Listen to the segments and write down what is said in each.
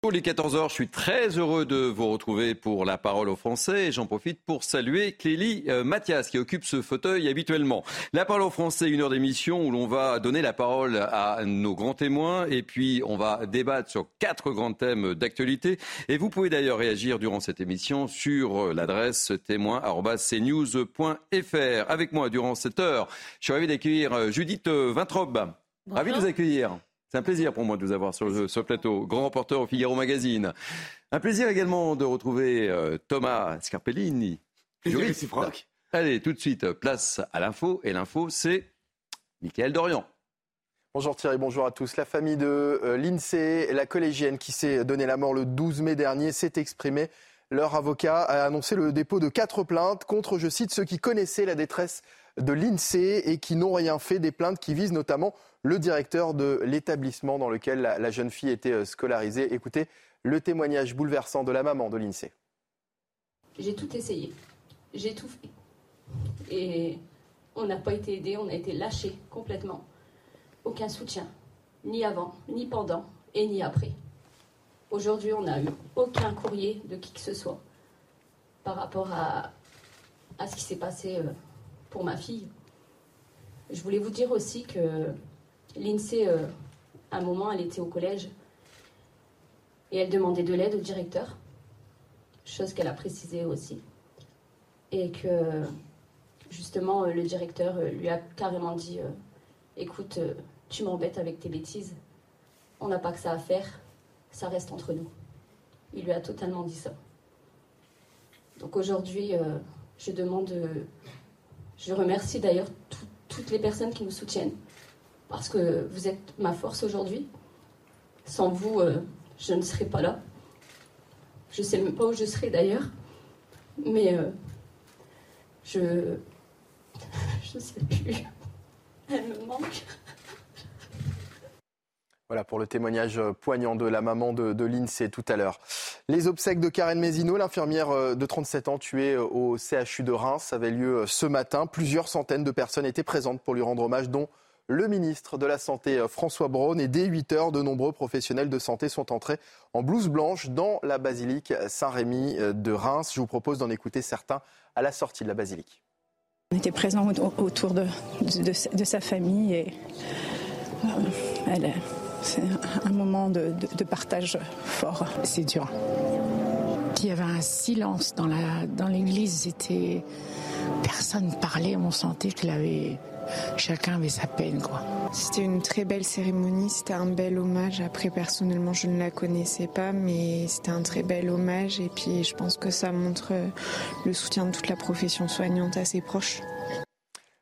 Pour les 14h, je suis très heureux de vous retrouver pour la parole aux Français. J'en profite pour saluer Clélie euh, Mathias qui occupe ce fauteuil habituellement. La parole aux Français, une heure d'émission où l'on va donner la parole à nos grands témoins et puis on va débattre sur quatre grands thèmes d'actualité. Et vous pouvez d'ailleurs réagir durant cette émission sur l'adresse témoin.cnews.fr. Avec moi durant cette heure, je suis ravi d'accueillir Judith Vintrobe. Ravi de vous accueillir. C'est un plaisir pour moi de vous avoir sur ce plateau. Grand reporter au Figaro Magazine. Un plaisir également de retrouver euh, Thomas Scarpellini. Franck. Allez, tout de suite, place à l'info. Et l'info, c'est Michael Dorian. Bonjour Thierry, bonjour à tous. La famille de euh, l'INSEE, la collégienne qui s'est donné la mort le 12 mai dernier, s'est exprimée. Leur avocat a annoncé le dépôt de quatre plaintes contre, je cite, ceux qui connaissaient la détresse de l'INSEE et qui n'ont rien fait, des plaintes qui visent notamment le directeur de l'établissement dans lequel la, jeune fille était euh, scolarisée. Écoutez le témoignage bouleversant de la maman de l'INSEE. J'ai tout essayé, j'ai tout fait. Et on n'a pas été aidé, on a été lâché complètement. Aucun soutien, ni avant, ni pendant et ni après. Aujourd'hui, on n'a eu aucun courrier de qui que ce soit par rapport à, ce qui s'est passé euh, pour ma fille. Je voulais vous dire aussi que l'INSEE, euh, à un moment, elle était au collège et elle demandait de l'aide au directeur, chose qu'elle a précisé aussi. Et que justement, euh, le directeur euh, lui a carrément dit Écoute, tu m'embêtes avec tes bêtises, on n'a pas que ça à faire, ça reste entre nous. Il lui a totalement dit ça. Donc aujourd'hui, je demande, je remercie d'ailleurs toutes les personnes qui nous soutiennent, parce que vous êtes ma force aujourd'hui. Sans vous, euh, je ne serais pas là. Je ne sais même pas où je serais d'ailleurs, mais euh, je je sais plus. Elle me manque. Voilà pour le témoignage poignant de la maman de, de l'INSEE tout à l'heure. Les obsèques de Karen Mézineau, l'infirmière euh, de 37 ans tuée au CHU de Reims, avaient lieu ce matin. Plusieurs centaines de personnes étaient présentes pour lui rendre hommage, dont le ministre de la Santé euh, François Braun. Et dès 8 heures, de nombreux professionnels de santé sont entrés en blouse blanche dans la basilique Saint-Rémy euh, de Reims. Je vous propose d'en écouter certains à la sortie de la basilique. On était présents autour de, de, sa famille et euh, c'est un moment de, de partage fort. C'est dur. Il y avait un silence dans l'église. Dans C'était personne parlait. On sentait qu'il avait chacun avait sa peine, quoi. C'était une très belle cérémonie, c'était un bel hommage. Après, personnellement, je ne la connaissais pas, mais c'était un très bel hommage. Et puis, je pense que ça montre le soutien de toute la profession soignante à ses proches.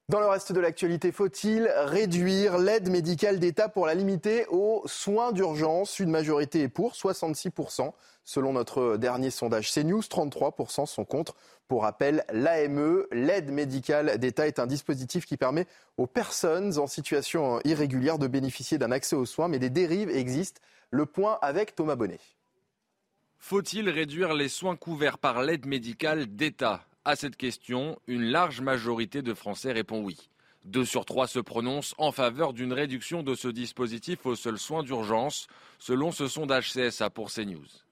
Dans le reste de l'actualité, faut-il réduire l'aide médicale d'État pour la limiter aux soins d'urgence? Une majorité est pour, 66%. Selon notre dernier sondage CNews, 33% sont contre. Pour rappel, l'AME, l'aide médicale d'État, est un dispositif qui permet aux personnes en situation irrégulière de bénéficier d'un accès aux soins, mais des dérives existent. Le point avec Thomas Bonnet. Faut-il réduire les soins couverts par l'aide médicale d'État? À cette question, une large majorité de Français répond oui. Deux sur trois se prononcent en faveur d'une réduction de ce dispositif aux seuls soins d'urgence, selon ce sondage CSA pour CNews.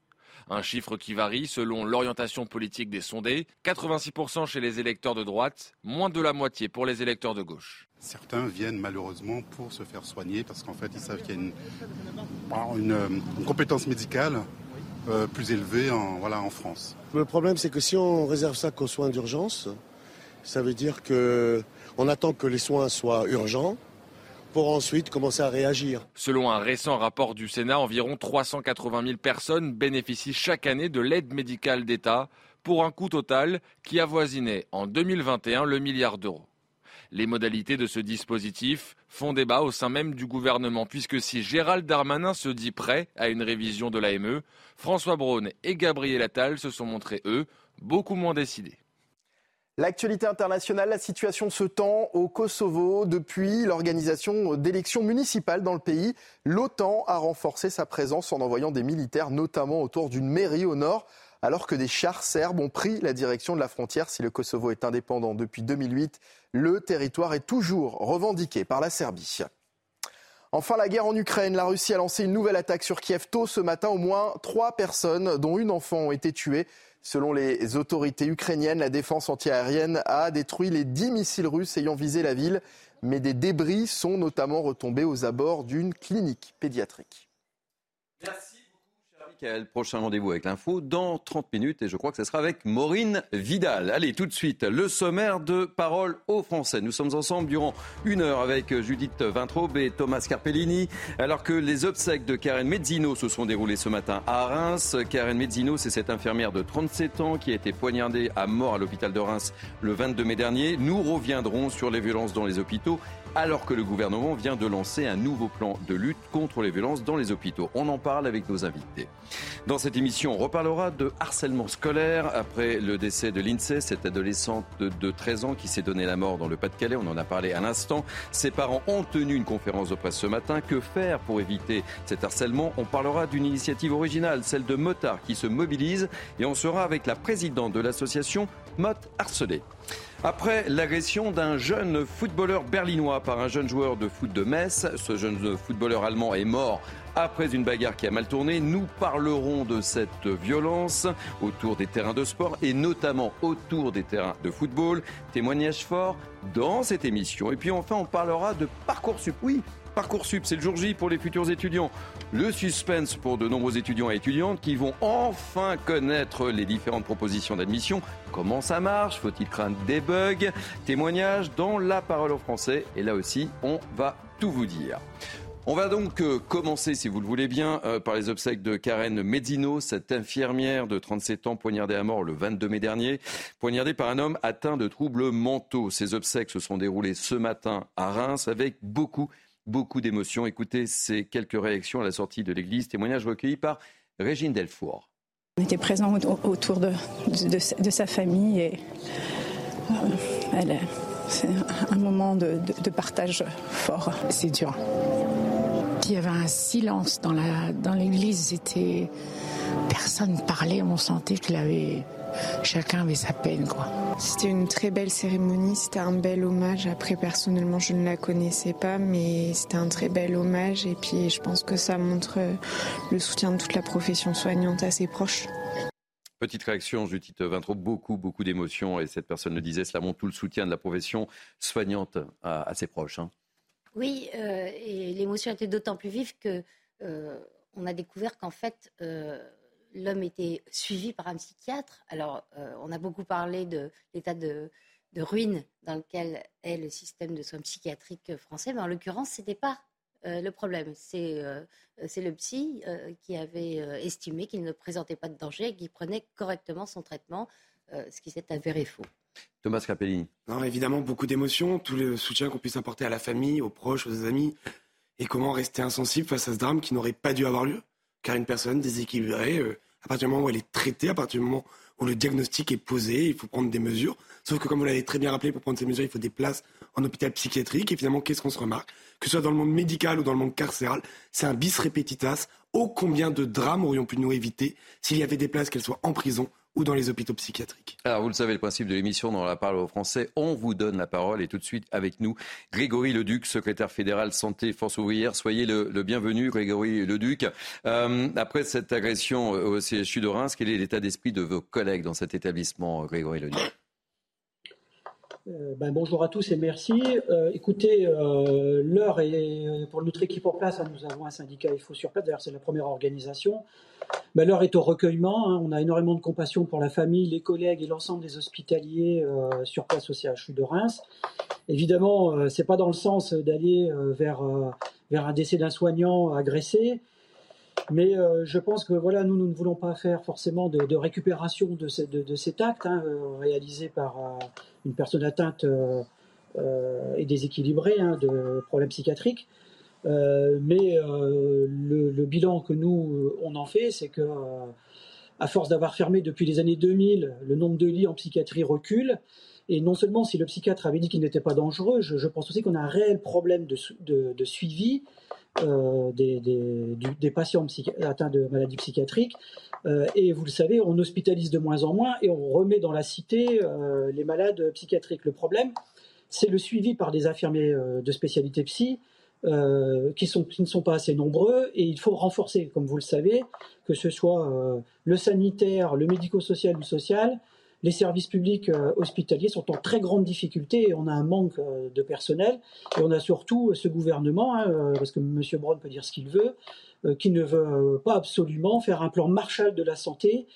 Un chiffre qui varie selon l'orientation politique des sondés. 86% chez les électeurs de droite, moins de la moitié pour les électeurs de gauche. Certains viennent malheureusement pour se faire soigner parce qu'en fait ils savent qu'il y a une, euh, compétence médicale euh, plus élevée en, voilà, en France. Le problème c'est que si on réserve ça qu'aux soins d'urgence, ça veut dire qu'on attend que les soins soient urgents pour ensuite commencer à réagir. Selon un récent rapport du Sénat, environ 380 000 personnes bénéficient chaque année de l'aide médicale d'État pour un coût total qui avoisinait en 2021 le milliard d'euros. Les modalités de ce dispositif font débat au sein même du gouvernement, puisque si Gérald Darmanin se dit prêt à une révision de l'AME, François Braun et Gabriel Attal se sont montrés, eux, beaucoup moins décidés. L'actualité internationale, la situation se tend au Kosovo depuis l'organisation d'élections municipales dans le pays. L'OTAN a renforcé sa présence en envoyant des militaires, notamment autour d'une mairie au nord, alors que des chars serbes ont pris la direction de la frontière. Si le Kosovo est indépendant depuis 2008, le territoire est toujours revendiqué par la Serbie. Enfin, la guerre en Ukraine. La Russie a lancé une nouvelle attaque sur Kiev tôt ce matin. Au moins trois personnes, dont une enfant, ont été tuées. Selon les autorités ukrainiennes, la défense antiaérienne a détruit les 10 missiles russes ayant visé la ville, mais des débris sont notamment retombés aux abords d'une clinique pédiatrique. Le prochain rendez-vous avec l'info dans 30 minutes et je crois que ce sera avec Maureen Vidal. Allez, tout de suite, le sommaire de Parole aux Français. Nous sommes ensemble durant une heure avec Judith Vintraube et Thomas Carpellini, alors que les obsèques de Karen Mezzino se sont déroulées ce matin à Reims. Karen Mezzino, c'est cette infirmière de 37 ans qui a été poignardée à mort à l'hôpital de Reims le 22 mai dernier. Nous reviendrons sur les violences dans les hôpitaux alors que le gouvernement vient de lancer un nouveau plan de lutte contre les violences dans les hôpitaux. On en parle avec nos invités. Dans cette émission, on reparlera de harcèlement scolaire après le décès de l'INSEE, cette adolescente de 13 ans qui s'est donné la mort dans le Pas-de-Calais. On en a parlé à l'instant. Ses parents ont tenu une conférence de presse ce matin. Que faire pour éviter cet harcèlement? On parlera d'une initiative originale, celle de Motard qui se mobilise et on sera avec la présidente de l'association Mot Harcelé. Après l'agression d'un jeune footballeur berlinois par un jeune joueur de foot de Metz, ce jeune footballeur allemand est mort après une bagarre qui a mal tourné. Nous parlerons de cette violence autour des terrains de sport et notamment autour des terrains de football. Témoignage fort dans cette émission. Et puis enfin, on parlera de Parcoursup. Oui, Parcoursup, c'est le jour J pour les futurs étudiants. Le suspense pour de nombreux étudiants et étudiantes qui vont enfin connaître les différentes propositions d'admission. Comment ça marche? Faut-il craindre des bugs? Témoignages dans la parole au français. Et là aussi, on va tout vous dire. On va donc euh, commencer, si vous le voulez bien, euh, par les obsèques de Karen Mezzino, cette infirmière de 37 ans poignardée à mort le 22 mai dernier, poignardée par un homme atteint de troubles mentaux. Ces obsèques se sont déroulées ce matin à Reims avec beaucoup beaucoup d'émotions. Écoutez ces quelques réactions à la sortie de l'église, témoignage recueilli par Régine Delfour. On était présents autour de, de, sa famille et euh, c'est un moment de, de partage fort. C'est dur. Il y avait un silence dans l'église, dans c'était personne parlait, on sentait qu'il avait chacun avait sa peine, quoi. C'était une très belle cérémonie, c'était un bel hommage. Après, personnellement, je ne la connaissais pas, mais c'était un très bel hommage. Et puis, je pense que ça montre le soutien de toute la profession soignante à ses proches. Petite réaction, Judith Vintraud, beaucoup, beaucoup d'émotions. Et cette personne le disait, cela montre tout le soutien de la profession soignante à, ses proches. Hein. Oui, euh, et l'émotion était d'autant plus vive que euh, on a découvert qu'en fait, euh, l'homme était suivi par un psychiatre. Alors, euh, on a beaucoup parlé de l'état de, ruine dans lequel est le système de soins psychiatriques français, mais en l'occurrence, ce n'était pas euh, le problème. Euh, c'est le psy qui avait estimé qu'il ne présentait pas de danger et qu'il prenait correctement son traitement, ce qui s'est avéré faux. Thomas Capellini. Non, évidemment, beaucoup d'émotions, tout le soutien qu'on puisse apporter à la famille, aux proches, aux amis, et comment rester insensible face à ce drame qui n'aurait pas dû avoir lieu, car une personne déséquilibrée, à partir du moment où elle est traitée, à partir du moment où le diagnostic est posé, il faut prendre des mesures. Sauf que, comme vous l'avez très bien rappelé, pour prendre ces mesures, il faut des places en hôpital psychiatrique. Et finalement, qu'est-ce qu'on se remarque? Que ce soit dans le monde médical ou dans le monde carcéral, c'est un bis repetitas. Ô combien de drames aurions pu nous éviter s'il y avait des places, qu'elles soient en prison ou dans les hôpitaux psychiatriques. Alors, vous le savez, le principe de l'émission dans la parole aux Français, on vous donne la parole et tout de suite avec nous, Grégory Leduc, secrétaire fédéral santé Force ouvrière. Soyez le, bienvenu, Grégory Leduc. Euh, après cette agression au CHU de Reims, quel est l'état d'esprit de vos collègues dans cet établissement, Grégory Leduc? Ben, bonjour à tous et merci. Euh, écoutez, l'heure est pour notre équipe en place. Hein, nous avons un syndicat IFO sur place. D'ailleurs, c'est la première organisation. Ben, l'heure est au recueillement. Hein. On a énormément de compassion pour la famille, les collègues et l'ensemble des hospitaliers euh, sur place au CHU de Reims. Évidemment, euh, c'est pas dans le sens d'aller euh, vers, vers un décès d'un soignant agressé. Mais je pense que voilà, nous, nous ne voulons pas faire forcément de, récupération de, de, cet acte hein, réalisé par une personne atteinte et déséquilibré hein, de problèmes psychiatriques. mais le, le, bilan que nous on en fait, c'est que à force d'avoir fermé depuis les années 2000, le nombre de lits en psychiatrie recule. Et non seulement si le psychiatre avait dit qu'il n'était pas dangereux, je, pense aussi qu'on a un réel problème de, suivi euh, des, patients atteints de maladies psychiatriques. Euh, et vous le savez, on hospitalise de moins en moins et on remet dans la cité euh, les malades psychiatriques. Le problème, c'est le suivi par des infirmiers de spécialité psy qui, ne sont pas assez nombreux et il faut renforcer, comme vous le savez, que ce soit le sanitaire, le médico-social ou social, les services publics euh, hospitaliers sont en très grande difficulté et on a un manque euh, de personnel. Et on a surtout euh, ce gouvernement, hein, parce que M. Brown peut dire ce qu'il veut, qui ne veut pas absolument faire un plan Marshall de la santé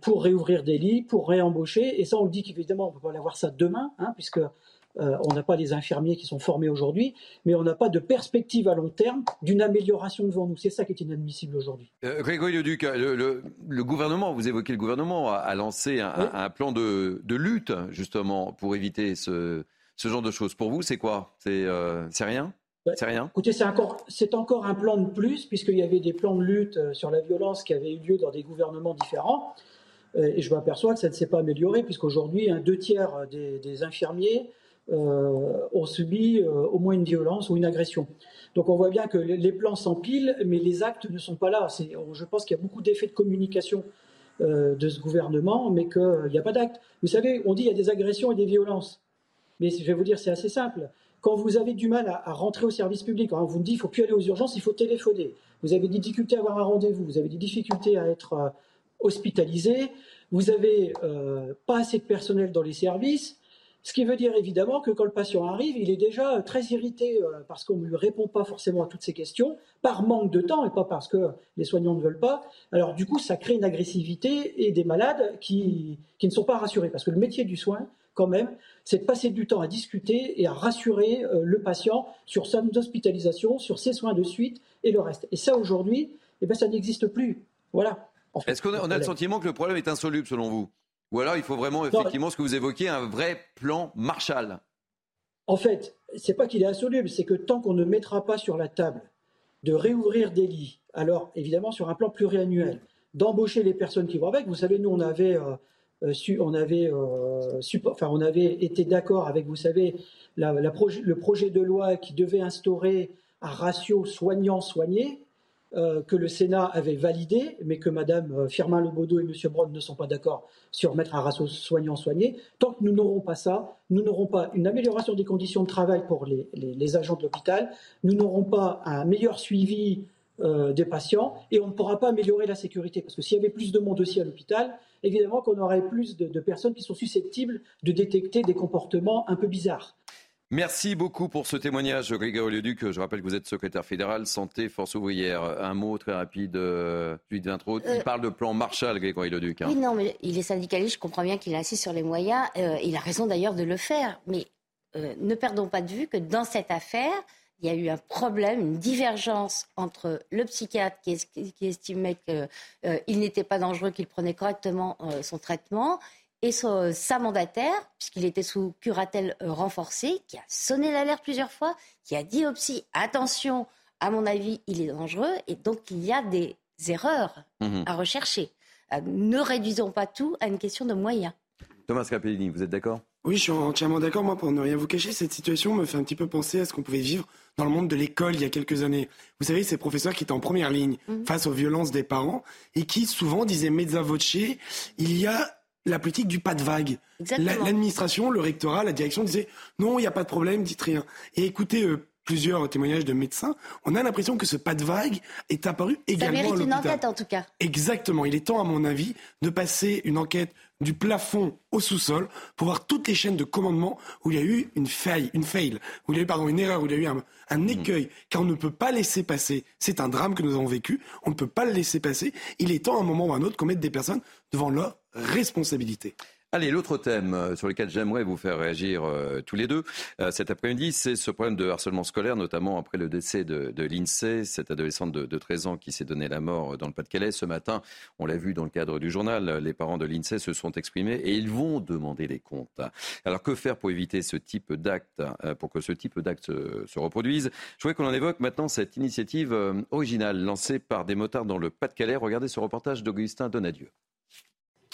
pour réouvrir des lits, pour réembaucher. Et ça, on le dit qu'évidemment, on ne peut pas avoir ça demain, hein, puisque euh, on n'a pas les infirmiers qui sont formés aujourd'hui, mais on n'a pas de perspective à long terme d'une amélioration devant nous. C'est ça qui est inadmissible aujourd'hui. Euh, Grégory Leduc, le, le, gouvernement, vous évoquez le gouvernement, a, lancé un, plan de, lutte justement pour éviter ce, genre de choses. Pour vous, c'est quoi? C'est euh, rien? C'est rien? Écoutez, c'est encore, c'est encore un plan de plus, puisqu'il y avait des plans de lutte sur la violence qui avaient eu lieu dans des gouvernements différents. Et je m'aperçois que ça ne s'est pas amélioré, puisqu'aujourd'hui, deux tiers des infirmiers euh, ont subi euh, au moins une violence ou une agression. Donc on voit bien que les plans s'empilent, mais les actes ne sont pas là. Je pense qu'il y a beaucoup d'effets de communication euh, de ce gouvernement, mais qu'il n'y a pas d'actes. Vous savez, on dit qu'il y a des agressions et des violences. Mais je vais vous dire, c'est assez simple. Quand vous avez du mal à, rentrer au service public, on vous dit qu'il ne faut plus aller aux urgences, il faut téléphoner. Vous avez des difficultés à avoir un rendez-vous, vous avez des difficultés à être hospitalisé, vous n'avez pas assez de personnel dans les services, ce qui veut dire évidemment que quand le patient arrive, il est déjà très irrité euh, parce qu'on ne lui répond pas forcément à toutes ces questions, par manque de temps et pas parce que les soignants ne veulent pas. Alors du coup, ça crée une agressivité et des malades qui, qui ne sont pas rassurés. Parce que le métier du soin, quand même, c'est de passer du temps à discuter et à rassurer euh, le patient sur son hospitalisation, sur ses soins de suite et le reste. Et ça, aujourd'hui, eh ben, ça n'existe plus. Voilà. Est-ce qu'on a le sentiment que le problème est insoluble selon vous? Ou alors il faut vraiment, effectivement, ce que vous évoquiez, un vrai plan Marshall En fait, c'est pas qu'il est insoluble, c'est que tant qu'on ne mettra pas sur la table de réouvrir des lits, alors évidemment sur un plan pluriannuel, d'embaucher les personnes qui vont avec. Vous savez, nous, on avait, euh, euh, on avait, euh, enfin, on avait été d'accord avec, vous savez, le projet de loi qui devait instaurer un ratio soignant-soigné. Euh, que le Sénat avait validé, mais que Mme euh, Firmin Lebaudot et M. Brown ne sont pas d'accord sur mettre un ratio soignant-soigné. Tant que nous n'aurons pas ça, nous n'aurons pas une amélioration des conditions de travail pour les, agents de l'hôpital, nous n'aurons pas un meilleur suivi euh, des patients et on ne pourra pas améliorer la sécurité. Parce que s'il y avait plus de monde aussi à l'hôpital, évidemment qu'on aurait plus de personnes qui sont susceptibles de détecter des comportements un peu bizarres. Merci beaucoup pour ce témoignage, Grégory Leduc. Je rappelle que vous êtes secrétaire fédéral Santé Force ouvrière. Un mot très rapide, euh, d'intro. Il euh, parle de plan Marshall, Grégory Leduc. Hein. Oui, non, mais il est syndicaliste, je comprends bien qu'il insiste sur les moyens. Euh, il a raison d'ailleurs de le faire. Mais euh, ne perdons pas de vue que dans cette affaire, il y a eu un problème, une divergence entre le psychiatre qui, qui estimait qu'il n'était pas dangereux, qu'il prenait correctement son traitement, et sa mandataire, puisqu'il était sous curatelle euh, renforcée, qui a sonné l'alerte plusieurs fois, qui a dit au psy attention, à mon avis, il est dangereux, et donc il y a des erreurs mhm. à rechercher. Euh, ne réduisons pas tout à une question de moyens. Thomas Capellini, vous êtes d'accord? Oui, je suis entièrement d'accord. Moi, pour ne rien vous cacher, cette situation me fait un petit peu penser à ce qu'on pouvait vivre dans le monde de l'école il y a quelques années. Vous savez, ces professeurs qui étaient en première ligne mhm. face aux violences des parents et qui souvent disaient mezza voce, il y a la politique du pas de vague. L'administration, le rectorat, la direction disaient non, il n'y a pas de problème, dites rien. Et écoutez euh, plusieurs témoignages de médecins, on a l'impression que ce pas de vague est apparu également. Ça mérite une enquête en tout cas. Exactement. Il est temps, à mon avis, de passer une enquête du plafond au sous-sol pour voir toutes les chaînes de commandement où il y a eu une faille, une fail, où il y a eu pardon, une erreur, où il y a eu un, un mmh. écueil, car on ne peut pas laisser passer. C'est un drame que nous avons vécu. On ne peut pas le laisser passer. Il est temps, à un moment ou à un autre, qu'on mette des personnes devant leur responsabilité. Allez, l'autre thème euh, sur lequel j'aimerais vous faire réagir euh, tous les deux euh, cet après-midi, c'est ce problème de harcèlement scolaire, notamment après le décès de, l'INSEE, cette adolescente de, de 13 ans qui s'est donné la mort dans le Pas-de-Calais. Ce matin, on l'a vu dans le cadre du journal, les parents de l'INSEE se sont exprimés et ils vont demander des comptes. Alors que faire pour éviter ce type d'acte, pour que ce type d'acte se, se, reproduise? Je voudrais qu'on en évoque maintenant cette initiative originale lancée par des motards dans le Pas-de-Calais. Regardez ce reportage d'Augustin Donadieu.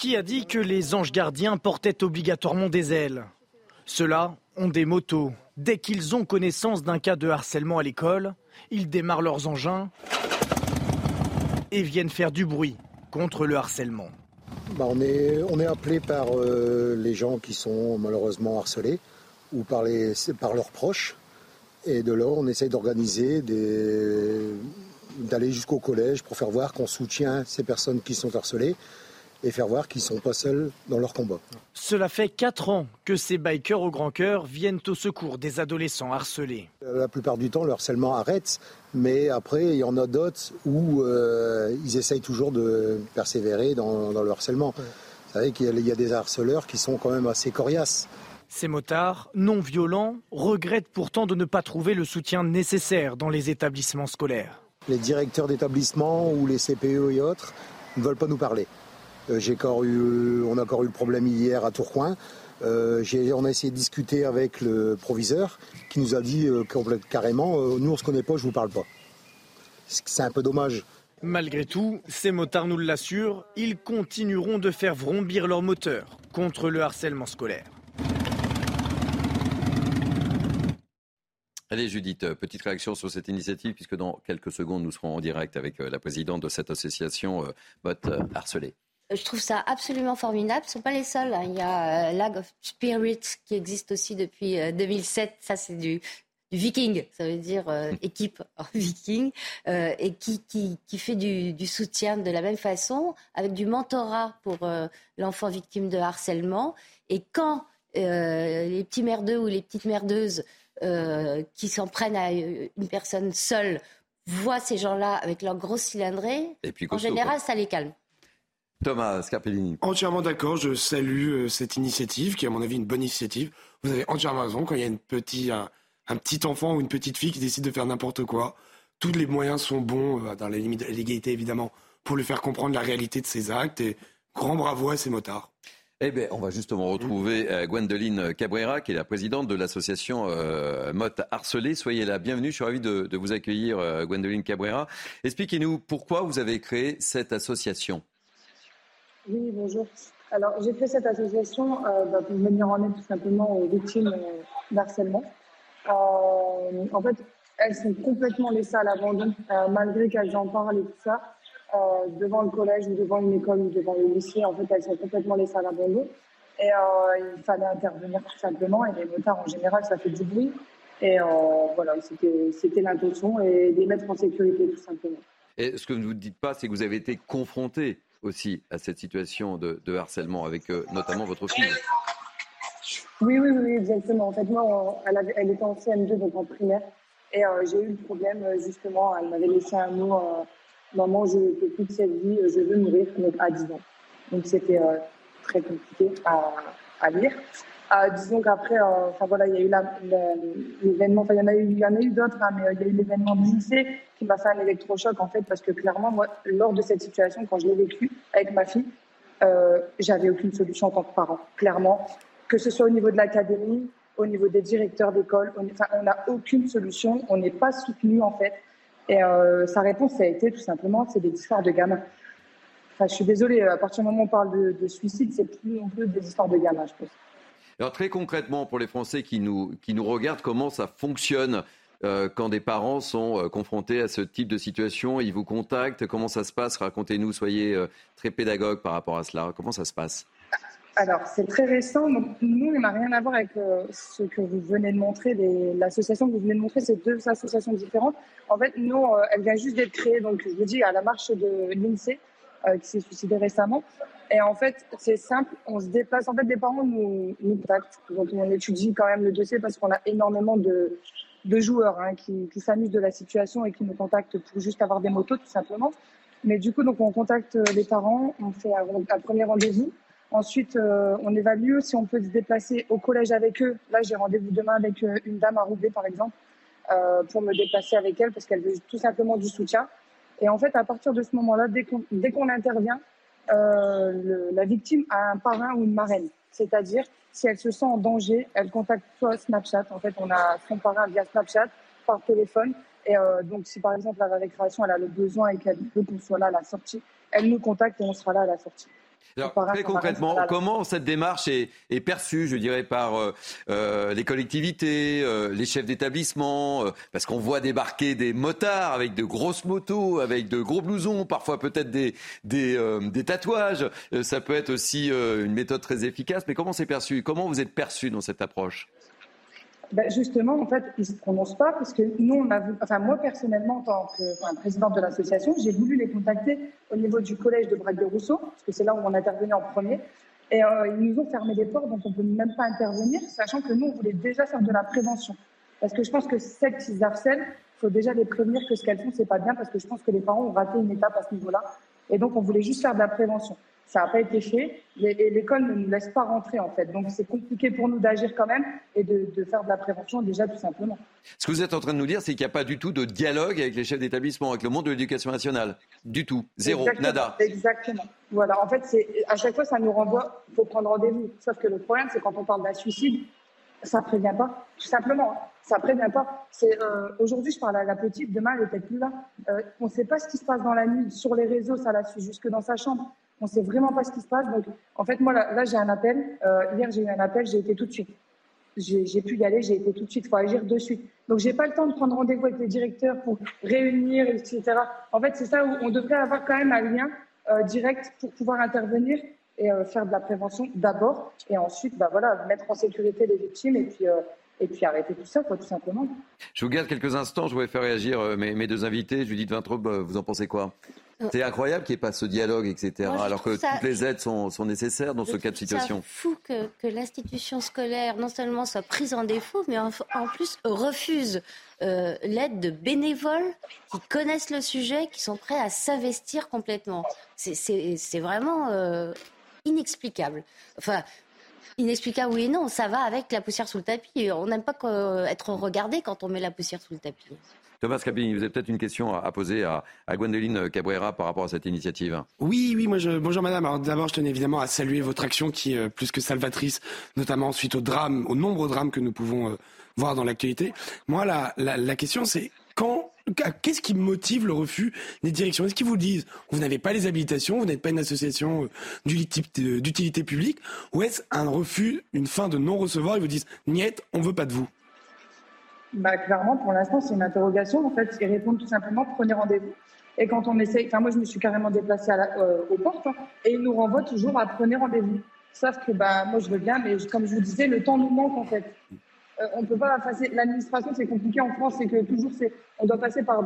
Qui a dit que les anges gardiens portaient obligatoirement des ailes? Ceux-là ont des motos. Dès qu'ils ont connaissance d'un cas de harcèlement à l'école, ils démarrent leurs engins et viennent faire du bruit contre le harcèlement. Bah on, est, appelé par euh, les gens qui sont malheureusement harcelés ou par, leurs proches. Et de là, on essaye d'organiser d'aller jusqu'au collège pour faire voir qu'on soutient ces personnes qui sont harcelées et faire voir qu'ils ne sont pas seuls dans leur combat. Cela fait 4 ans que ces bikers au grand cœur viennent au secours des adolescents harcelés. La plupart du temps, le harcèlement arrête, mais après, il y en a d'autres où euh, ils essayent toujours de persévérer dans, dans le harcèlement. Vous savez qu'il y, y a des harceleurs qui sont quand même assez coriaces. Ces motards, non violents, regrettent pourtant de ne pas trouver le soutien nécessaire dans les établissements scolaires. Les directeurs d'établissements ou les CPE et autres ne veulent pas nous parler. Euh, j'ai encore eu, on a encore eu le problème hier à Tourcoing. Euh, on a essayé de discuter avec le proviseur qui nous a dit euh, carrément euh, nous on se connaît pas, je vous parle pas. C'est un peu dommage. Malgré tout, ces motards nous l'assurent, ils continueront de faire vrombir leur moteur contre le harcèlement scolaire. Allez Judith, petite réaction sur cette initiative, puisque dans quelques secondes, nous serons en direct avec la présidente de cette association, Bot Harcelé. Je trouve ça absolument formidable. Ce ne sont pas les seuls. Hein. Il y a euh, Lag of Spirit qui existe aussi depuis 2007. Euh, ça, c'est du, viking, ça veut dire euh, équipe viking, et qui, qui, fait du, soutien de la même façon, avec du mentorat pour l'enfant victime de harcèlement. Et quand les petits merdeux ou les petites merdeuses qui s'en prennent à une personne seule voient ces gens-là avec leur grosse cylindrée, en général, ça les calme. Thomas Scarpellini. Entièrement d'accord, je salue euh, cette initiative, qui est à mon avis une bonne initiative. Vous avez entièrement raison, quand il y a une petit, un, petit enfant ou une petite fille qui décide de faire n'importe quoi, tous les moyens sont bons, euh, dans les limites de la légalité évidemment, pour lui faire comprendre la réalité de ses actes. Et grand bravo à ces motards. Eh bien, on va justement retrouver euh, Gwendoline Cabrera, qui est la présidente de l'association euh, Mot Harcelé. Soyez la bienvenue. Je suis ravi de, de vous accueillir, Gwendoline Cabrera. Expliquez-nous pourquoi vous avez créé cette association. Oui, bonjour. Alors, j'ai fait cette association euh, bah, pour venir en aide tout simplement aux victimes euh, d'harcèlement. Euh, en fait, elles sont complètement laissées à l'abandon, malgré qu'elles en parlent et tout ça, devant le collège ou devant une école ou devant le lycée. En fait, elles sont complètement laissées à l'abandon. Et il fallait intervenir tout simplement. Et les motards, en général, ça fait du bruit. Et voilà, c'était l'intention et les mettre en sécurité, tout simplement. Et ce que vous ne dites pas, c'est que vous avez été confronté aussi à cette situation de, harcèlement avec euh, notamment votre fille. Oui, oui, oui, exactement. En fait, moi, elle, était en CM2, donc en primaire, et euh, j'ai eu le problème, euh, justement, elle m'avait laissé un mot, maman, je ne peux plus de cette vie, je veux mourir, donc à 10 ans. Donc c'était très compliqué à lire. Euh, disons qu'après, euh, voilà, il y a eu l'événement, enfin il y en a eu, d'autres, hein, mais euh, il y a eu l'événement de lycée qui m'a fait un électrochoc en fait, parce que clairement, moi, lors de cette situation, quand je l'ai vécu avec ma fille, euh, j'avais aucune solution en tant que parent, clairement, que ce soit au niveau de l'académie, au niveau des directeurs d'école, on n'a aucune solution, on n'est pas soutenu en fait. Et sa réponse, ça a été tout simplement, c'est des histoires de gamins. Enfin, je suis désolée, à partir du moment où on parle de, de suicide, c'est plus non plus des histoires de gamins, je pense. Alors très concrètement, pour les Français qui nous, qui nous regardent, comment ça fonctionne euh, quand des parents sont euh, confrontés à ce type de situation Ils vous contactent Comment ça se passe? Racontez-nous, soyez euh, très pédagogue par rapport à cela. Comment ça se passe? Alors, c'est très récent. Donc, nous, on n'a rien à voir avec ce que vous venez de montrer. L'association que vous venez de montrer, c'est deux associations différentes. En fait, nous, elle vient juste d'être créée, donc je vous dis, à la marche de l'INSEE, qui s'est suicidée récemment. Et en fait, c'est simple, on se déplace. En fait, des parents nous, nous contactent. Donc, on étudie quand même le dossier parce qu'on a énormément de, de joueurs hein, qui, qui s'amusent de la situation et qui nous contactent pour juste avoir des motos, tout simplement. Mais du coup, donc, on contacte les parents, on fait un, premier rendez-vous. Ensuite, on évalue si on peut se déplacer au collège avec eux. Là, j'ai rendez-vous demain avec une dame à Roubaix, par exemple, pour me déplacer avec elle parce qu'elle veut tout simplement du soutien. Et en fait, à partir de ce moment-là, dès qu'on intervient, la victime a un parrain ou une marraine. C'est-à-dire, si elle se sent en danger, elle contacte soit Snapchat. En fait, on a son parrain via Snapchat, par téléphone. Et euh, donc, si par exemple la récréation elle a le besoin et qu'elle veut qu'on soit là à la sortie, elle nous contacte et on sera là à la sortie. Alors, très concrètement, comment cette démarche est, perçue, je dirais, par euh, euh, les collectivités, les chefs d'établissement Parce qu'on voit débarquer des motards avec de grosses motos, avec de gros blousons, parfois peut-être des, des, des, tatouages. ça peut être aussi une méthode très efficace. Mais comment c'est perçu? Comment vous êtes perçu dans cette approche? Ben justement, en fait, ils ne se prononcent pas parce que nous, on a enfin, moi personnellement, en tant que présidente de l'association, j'ai voulu les contacter au niveau du collège de Braque-de-Rousseau, parce que c'est là où on intervenait en premier. Et euh, ils nous ont fermé les portes, donc on ne peut même pas intervenir, sachant que nous, on voulait déjà faire de la prévention. Parce que je pense que celles qui harcèlent, il faut déjà les prévenir que ce qu'elles font, c'est pas bien, parce que je pense que les parents ont raté une étape à ce niveau-là. Et donc, on voulait juste faire de la prévention. Ça n'a pas été fait et l'école ne nous laisse pas rentrer en fait. Donc c'est compliqué pour nous d'agir quand même et de, faire de la prévention déjà tout simplement. Ce que vous êtes en train de nous dire, c'est qu'il n'y a pas du tout de dialogue avec les chefs d'établissement, avec le monde de l'éducation nationale. Du tout. Zéro. nada. Exactement. Voilà. En fait, à chaque fois, ça nous renvoie, il faut prendre rendez-vous. Sauf que le problème, c'est quand on parle d'un suicide, ça ne prévient pas. Tout simplement. Hein. Ça ne prévient pas. Euh, aujourd'hui, je parle à la petite, demain, elle n'était plus là. Euh, on ne sait pas ce qui se passe dans la nuit. Sur les réseaux, ça la suit jusque dans sa chambre. On sait vraiment pas ce qui se passe. Donc, en fait, moi, là, j'ai un appel. Euh, hier, j'ai eu un appel, j'ai été tout de suite. J'ai pu y aller, j'ai été tout de suite. Il faut agir de suite. Donc, j'ai pas le temps de prendre rendez-vous avec les directeurs pour réunir, etc. En fait, c'est ça où on devrait avoir quand même un lien euh, direct pour pouvoir intervenir et euh, faire de la prévention d'abord, et ensuite, bah voilà, mettre en sécurité les victimes et puis et puis arrêter tout ça, quoi, tout simplement. Je vous garde quelques instants, je voulais faire réagir mes, mes deux invités. Judith Vintraub, vous en pensez quoi? Euh, c'est incroyable qu'il n'y ait pas ce dialogue, etc. alors que toutes les aides sont, nécessaires dans ce cas de situation. C'est fou que, l'institution scolaire non seulement soit prise en défaut, mais en, plus refuse euh, l'aide de bénévoles qui connaissent le sujet, qui sont prêts à s'investir complètement. C'est vraiment euh, inexplicable. Enfin, inexplicable oui et non, ça va avec la poussière sous le tapis. On n'aime pas être regardé quand on met la poussière sous le tapis. Thomas Capini, vous avez peut-être une question à, poser à, à, Gwendoline Cabrera par rapport à cette initiative. Oui, oui, moi je, bonjour madame. Alors d'abord, je tenais évidemment à saluer votre action qui est euh, plus que salvatrice, notamment suite au drame, au nombre de drames que nous pouvons euh, voir dans l'actualité. Moi, la, la, la question, c'est Qu'est-ce qui motive le refus des directions? Est-ce qu'ils vous disent vous n'avez pas les habilitations, vous n'êtes pas une association euh, d'utilité publique, ou est-ce un refus, une fin de non-recevoir? Ils vous disent niet, on veut pas de vous bah, Clairement, pour l'instant, c'est une interrogation. En fait, ils répondent tout simplement prenez rendez-vous. Et quand on essaye, enfin, moi, je me suis carrément déplacée euh, aux portes hein, et ils nous renvoient toujours à prenez rendez-vous. Sauf que bah, moi, je veux bien, mais comme je vous disais, le temps nous manque en fait. Euh, on peut pas passer. L'administration, c'est compliqué en France, c'est que toujours, c'est, on doit passer par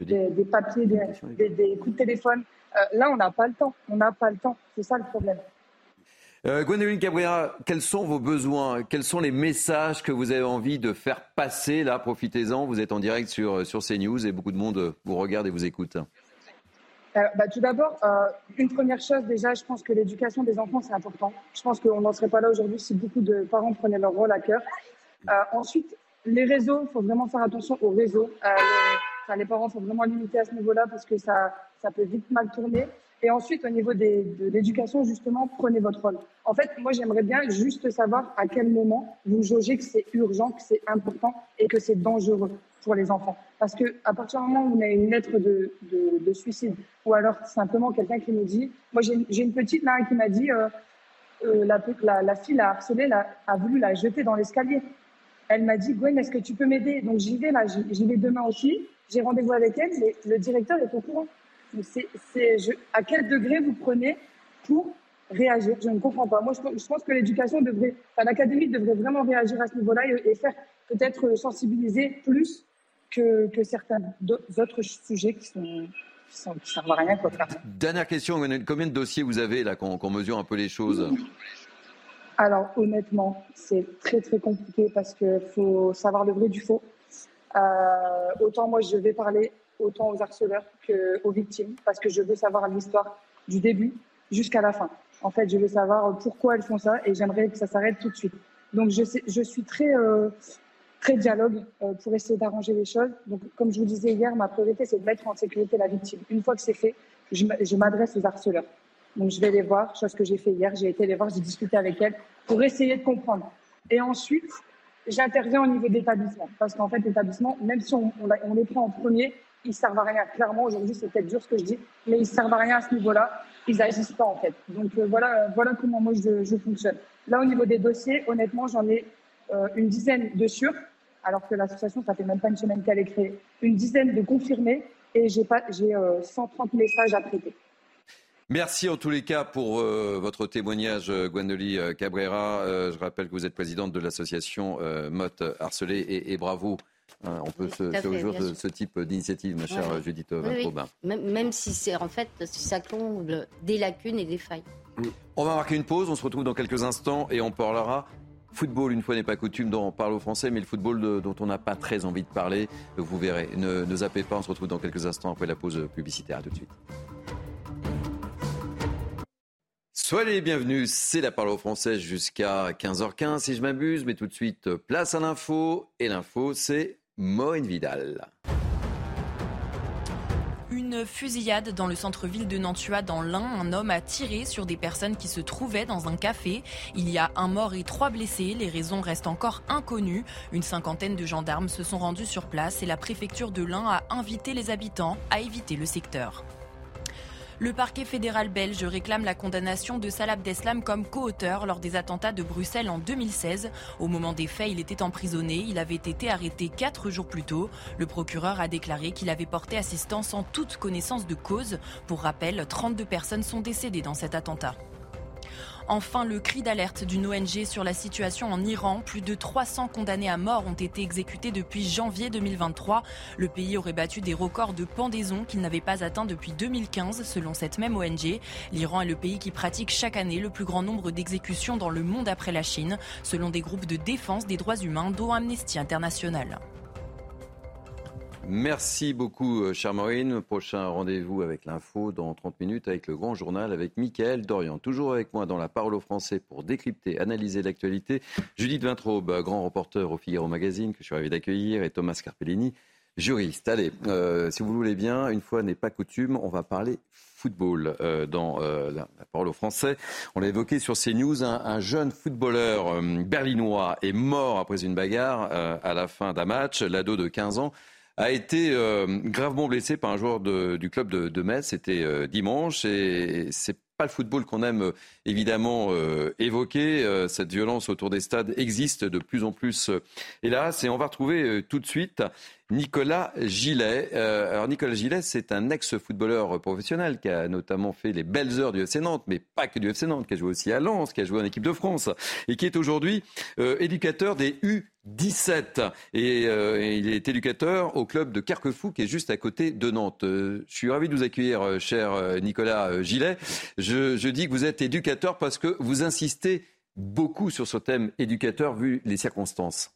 des, des, papiers, des, des, coups de téléphone. Euh, là, on n'a pas le temps. On n'a pas le temps. C'est ça le problème. Euh, Gwendoline Cabrera, quels sont vos besoins? Quels sont les messages que vous avez envie de faire passer? Là, profitez-en, vous êtes en direct sur, sur CNews et beaucoup de monde vous regarde et vous écoute. Euh, bah, tout d'abord, euh, une première chose, déjà, je pense que l'éducation des enfants, c'est important. Je pense qu'on n'en serait pas là aujourd'hui si beaucoup de parents prenaient leur rôle à cœur. Ensuite, les réseaux, il faut vraiment faire attention aux réseaux. Les, les parents sont vraiment limités à ce niveau-là parce que ça, ça peut vite mal tourner. Et ensuite, au niveau de l'éducation, justement, prenez votre rôle. En fait, moi, j'aimerais bien juste savoir à quel moment vous jaugez que c'est urgent, que c'est important et que c'est dangereux pour les enfants. Parce que à partir du moment où on a une lettre de, de, de suicide, ou alors simplement quelqu'un qui nous dit, moi j'ai une petite là qui m'a dit, euh, euh, la, la, la, fille l'a harcelée, a voulu la jeter dans l'escalier. Elle m'a dit, Gwen, est-ce que tu peux m'aider? Donc j'y vais là, j'y vais demain aussi. J'ai rendez-vous avec elle, mais le directeur est au courant c'est, à quel degré vous prenez pour réagir? Je ne comprends pas. Moi, je, pense que l'éducation devrait, enfin, l'académie devrait vraiment réagir à ce niveau-là et, faire peut-être sensibiliser plus que, que certains autres sujets qui sont qui ne servent à rien. Quoi, Dernière question, combien de dossiers vous avez là qu'on mesure un peu les choses? Alors honnêtement, c'est très très compliqué parce qu'il faut savoir le vrai du faux. Euh, autant moi je vais parler autant aux harceleurs qu'aux victimes, parce que je veux savoir l'histoire du début jusqu'à la fin. En fait, je veux savoir pourquoi elles font ça et j'aimerais que ça s'arrête tout de suite. Donc, je, je suis très, euh, très dialogue euh, pour essayer d'arranger les choses. Donc, comme je vous disais hier, ma priorité, c'est de mettre en sécurité la victime. Une fois que c'est fait, je m'adresse aux harceleurs. Donc, je vais les voir, chose que j'ai fait hier. J'ai été les voir, j'ai discuté avec elles pour essayer de comprendre. Et ensuite, j'interviens au niveau d'établissement. Parce qu'en fait, l'établissement, même si on, on, les prend en premier, ils servent à rien. Clairement, aujourd'hui, c'est peut-être dur ce que je dis, mais ils servent à rien à ce niveau-là. Ils n'agissent pas, en fait. Donc, euh, voilà, voilà comment moi je, je, fonctionne. Là, au niveau des dossiers, honnêtement, j'en ai euh, une dizaine de sûrs, alors que l'association, ça fait même pas une semaine qu'elle est créée. Une dizaine de confirmés et j'ai euh, 130 messages à traiter. Merci en tous les cas pour euh, votre témoignage, euh, Gwendoli euh, Cabrera. je rappelle que vous êtes présidente de l'association Motte Harcelé et, bravo. on peut se, réjouir de ce type d'initiative, ma chère Judith oui, Même, si c'est en fait, si ça comble des lacunes et des failles. On va marquer une pause, on se retrouve dans quelques instants et on parlera Football, une fois n'est pas coutume, dont on parle au français, mais le football dont on n'a pas très envie de parler, vous verrez. Ne, ne zappez pas, on se retrouve dans quelques instants après la pause publicitaire. À tout de suite. Soyez les bienvenus, c'est la parole au français jusqu'à 15h15 si je m'abuse, mais tout de suite, place à l'info. Et l'info, c'est Moïne Vidal. Une fusillade dans le centre-ville de Nantua dans l'Ain. Un homme a tiré sur des personnes qui se trouvaient dans un café. Il y a un mort et trois blessés. Les raisons restent encore inconnues. Une cinquantaine de gendarmes se sont rendus sur place et la préfecture de l'Ain a invité les habitants à éviter le secteur. Le parquet fédéral belge réclame la condamnation de Salah Abdeslam comme co-auteur lors des attentats de Bruxelles en 2016. Au moment des faits, il était emprisonné. Il avait été arrêté quatre jours plus tôt. Le procureur a déclaré qu'il avait porté assistance en toute connaissance de cause. Pour rappel, 32 personnes sont décédées dans cet attentat. Enfin, le cri d'alerte d'une ONG sur la situation en Iran. Plus de 300 condamnés à mort ont été exécutés depuis janvier 2023. Le pays aurait battu des records de pendaison qu'il n'avait pas atteints depuis 2015, selon cette même ONG. L'Iran est le pays qui pratique chaque année le plus grand nombre d'exécutions dans le monde après la Chine, selon des groupes de défense des droits humains, dont Amnesty International. Merci beaucoup, euh, chère Maureen. Prochain rendez-vous avec l'info dans 30 minutes avec le grand journal avec Mickaël Dorian. Toujours avec moi dans la parole au français pour décrypter, analyser l'actualité. Judith Vintraube, grand reporter au Figaro Magazine que je suis ravi d'accueillir et Thomas Carpellini, juriste. Allez, euh, si vous voulez bien, une fois n'est pas coutume, on va parler football euh, dans la, parole au français. On l'a évoqué sur CNews, un, un jeune footballeur berlinois est mort après une bagarre à la fin d'un match. L'ado de 15 ans a été euh, gravement blessé par un joueur du club de, Metz. C'était euh, dimanche et c'est pas le football qu'on aime euh, évidemment évoquer. cette violence autour des stades existe de plus en plus, hélas. Et on va retrouver tout de suite Nicolas Gillet. alors Nicolas Gillet, c'est un ex-footballeur professionnel qui a notamment fait les belles heures du FC Nantes, mais pas que du FC Nantes, qui a joué aussi à Lens, qui a joué en équipe de France et qui est aujourd'hui éducateur des U 17 et euh, il est éducateur au club de Carquefou qui est juste à côté de Nantes. Euh, je suis ravi de vous accueillir, euh, cher Nicolas Gillet. Je, dis que vous êtes éducateur parce que vous insistez beaucoup sur ce thème éducateur vu les circonstances.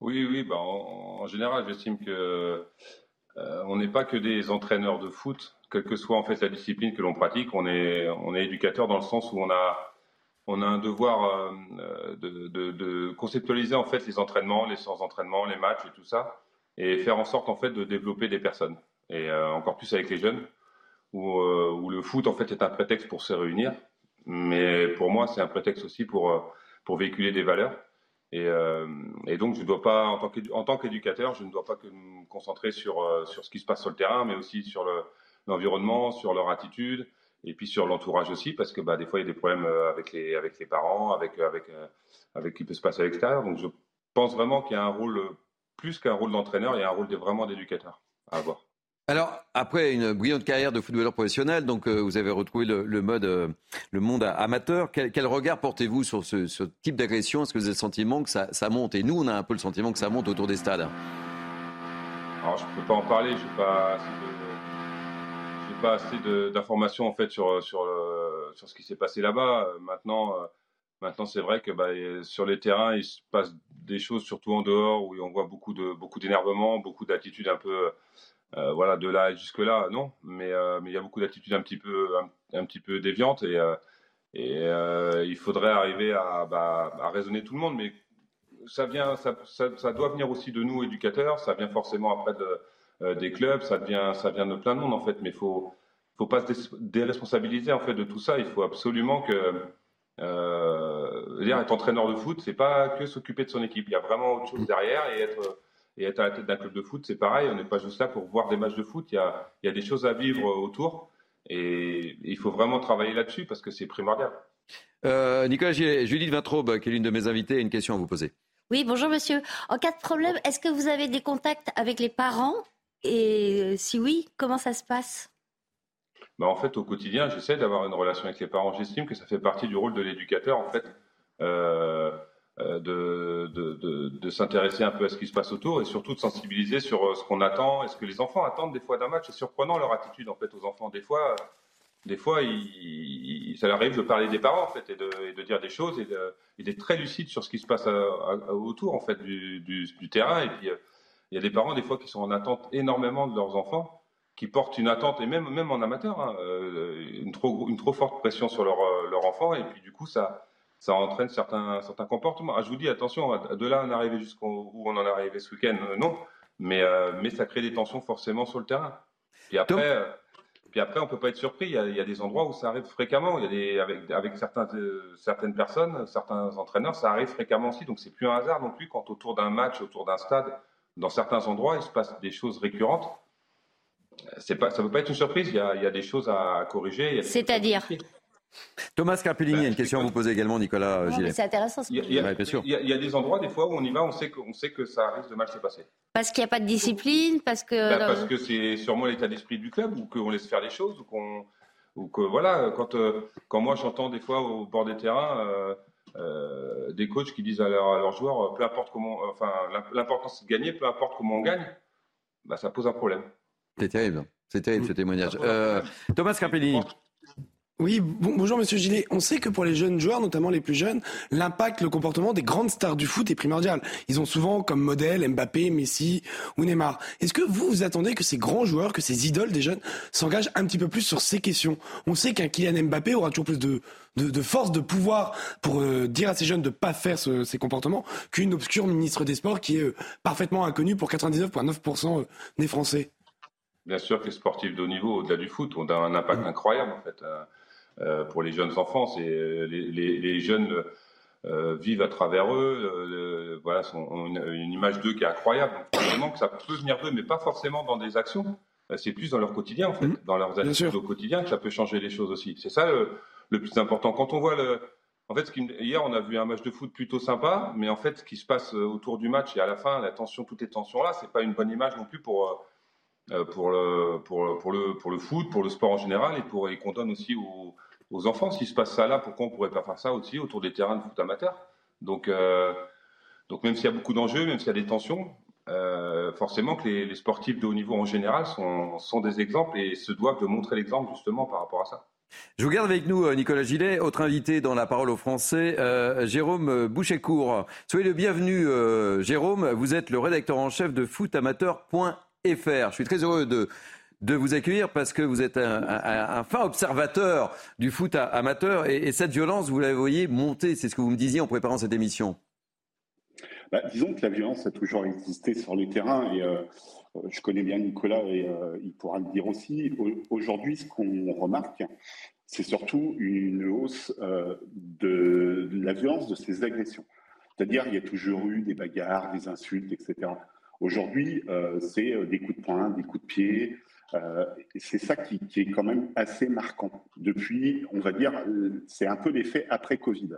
Oui, oui, bah, en, général, j'estime que on n'est pas que des entraîneurs de foot, quelle que soit en fait la discipline que l'on pratique. On est, on est éducateur dans le sens où on a on a un devoir euh, de, conceptualiser en fait les entraînements, les séances d'entraînement, les matchs et tout ça, et faire en sorte en fait de développer des personnes. Et euh, encore plus avec les jeunes, euh, où, le foot en fait est un prétexte pour se réunir, mais pour moi c'est un prétexte aussi pour pour véhiculer des valeurs. Et, donc je dois pas en tant qu'éducateur, je ne dois pas que me concentrer sur sur ce qui se passe sur le terrain, mais aussi sur l'environnement, sur leur attitude, et puis sur l'entourage aussi, parce que bah, des fois, il y a des problèmes euh, avec les, parents, avec, euh, avec, euh, avec ce qui peut se passer à l'extérieur. Donc je pense vraiment qu'il y a un rôle, plus qu'un rôle d'entraîneur, il y a un rôle vraiment d'éducateur à avoir. Alors, après une brillante carrière de footballeur professionnel, donc vous avez retrouvé le, mode, le monde amateur. Quel, regard portez-vous sur ce, type d'agression? Est-ce que vous avez le sentiment que ça, monte? Et nous, on a un peu le sentiment que ça monte autour des stades. Alors, je ne peux pas en parler. Je pas pas assez d'informations en fait sur sur sur ce qui s'est passé là-bas. Maintenant, euh, maintenant c'est vrai que bah, sur les terrains, il se passe des choses surtout en dehors où on voit beaucoup de beaucoup d'énervement, beaucoup d'attitudes un peu euh, voilà de là jusque là non, mais euh, mais il y a beaucoup d'attitudes un petit peu un, petit peu déviantes et Et euh, il faudrait arriver à, bah, à raisonner tout le monde, mais ça vient, ça, ça, doit venir aussi de nous éducateurs. Ça vient forcément après de, des clubs, ça vient, ça vient de plein de monde en fait. Mais faut, faut pas se déresponsabiliser en fait de tout ça. Il faut absolument que euh, dire être entraîneur de foot, c'est pas que s'occuper de son équipe. Il y a vraiment autre chose derrière et être et être à la tête d'un club de foot, c'est pareil. On n'est pas juste là pour voir des matchs de foot. Il y a, il y a des choses à vivre autour et il faut vraiment travailler là-dessus parce que c'est primordial. Euh, Nicolas Judith Vintraube, qui est l'une de mes invitées, a une question à vous poser. Oui, bonjour monsieur. En cas de problème, est-ce que vous avez des contacts avec les parents? Et euh, si oui, comment ça se passe? Bah En fait, au quotidien, j'essaie d'avoir une relation avec les parents. J'estime que ça fait partie du rôle de l'éducateur, en fait, euh de, de, de, de s'intéresser un peu à ce qui se passe autour et surtout de sensibiliser sur euh, ce qu'on attend et ce que les enfants attendent des fois d'un match. C'est surprenant leur attitude, en fait, aux enfants. Des fois, des fois, ça leur arrive de parler des parents en fait et de, de dire des choses et d'être très lucide sur ce qui se passe autour en fait du, du, terrain. Et puis, euh, il y a des parents des fois qui sont en attente énormément de leurs enfants, qui portent une attente et même même en amateur, hein, euh, une trop une trop forte pression sur leur euh, leur enfant et puis du coup ça ça entraîne certains certains comportements. Ah, je vous dis attention, de là on est arrivé jusqu'où on en est arrivé ce week-end, non, mais mais ça crée des tensions forcément sur le terrain. Et après. Puis après, on peut pas être surpris. Il y, a, il y, a, des endroits où ça arrive fréquemment. Il y a des, avec, avec certains, euh, certaines personnes, certains entraîneurs, ça arrive fréquemment aussi. Donc c'est plus un hasard non plus quand autour d'un match, autour d'un stade, dans certains endroits, il se passe des choses récurrentes. C'est pas, ça ne peut pas être une surprise. Il y a, il y a des choses à, corriger. C'est-à-dire Thomas Carpellini a une question à vous poser également, Nicolas Gillet. C'est intéressant. Il y, a, il, y a, il y, a, des endroits, des fois, où on y va, on sait que, on sait que ça risque de mal se passer. Parce qu'il n'y a pas de discipline, parce que. Bah, parce que c'est sûrement l'état d'esprit du club, ou qu'on laisse faire les choses, ou qu'on. Ou que voilà, quand, euh, quand moi j'entends des fois au bord des terrains euh, euh, des coachs qui disent à, leur, à leurs joueurs, peu importe comment, enfin l'important c'est de gagner, peu importe comment on gagne, bah, ça pose un problème. C'est terrible, c'est terrible ce témoignage. Euh, Thomas Carpellini. Oui, bonjour Monsieur Gillet. On sait que pour les jeunes joueurs, notamment les plus jeunes, l'impact, le comportement des grandes stars du foot est primordial. Ils ont souvent comme modèle Mbappé, Messi ou Neymar. Est-ce que vous vous attendez que ces grands joueurs, que ces idoles des jeunes s'engagent un petit peu plus sur ces questions? On sait qu'un Kylian Mbappé aura toujours plus de, de, force, de pouvoir pour euh, dire à ces jeunes de pas faire ces comportements qu'une obscure ministre des Sports qui est euh, parfaitement inconnue pour 99,9% euh, des Français. Bien sûr que les sportifs de haut niveau, au-delà du foot, ont un impact incroyable en fait. Euh, pour les jeunes enfants. C'est euh, les, les, les, jeunes euh, vivent à travers eux, voilà, ont une, une image d'eux qui est incroyable. Donc, vraiment que ça peut venir d'eux, mais pas forcément dans des actions. C'est plus dans leur quotidien, en fait, mmh. dans leurs attitudes au quotidien que ça peut changer les choses aussi. C'est ça le, le, plus important. Quand on voit le, en fait, ce qui, hier, on a vu un match de foot plutôt sympa, mais en fait, ce qui se passe autour du match et à la fin, la tension, toutes les tensions là, c'est pas une bonne image non plus pour pour le pour, pour le pour le foot, pour le sport en général et pour et qu'on donne aussi aux aux enfants. S'il se passe ça là, pourquoi on pourrait pas faire ça aussi autour des terrains de foot amateur? Donc, euh, donc même s'il y a beaucoup d'enjeux, même s'il y a des tensions, euh, forcément que les, sportifs de haut niveau en général sont, des exemples et se doivent de montrer l'exemple justement par rapport à ça. Je vous garde avec nous, euh, Nicolas Gillet, autre invité dans la parole aux Français, euh, Jérôme Bouchécourt. Soyez le bienvenu, Jérôme. Vous êtes le rédacteur en chef de footamateur.fr. Je suis très heureux de de vous accueillir parce que vous êtes un, fin observateur du foot amateur et, cette violence, vous la voyez monter. C'est ce que vous me disiez en préparant cette émission. Bah, disons que la violence a toujours existé sur le terrain et euh, je connais bien Nicolas et euh, il pourra le dire aussi. Aujourd'hui, ce qu'on remarque, c'est surtout une hausse euh, de, la violence de ces agressions. C'est-à-dire, il y a toujours eu des bagarres, des insultes, etc. Aujourd'hui, c'est des coups de poing, des coups de pied, euh, c'est ça qui, qui, est quand même assez marquant. Depuis, on va dire, c'est un peu l'effet après Covid.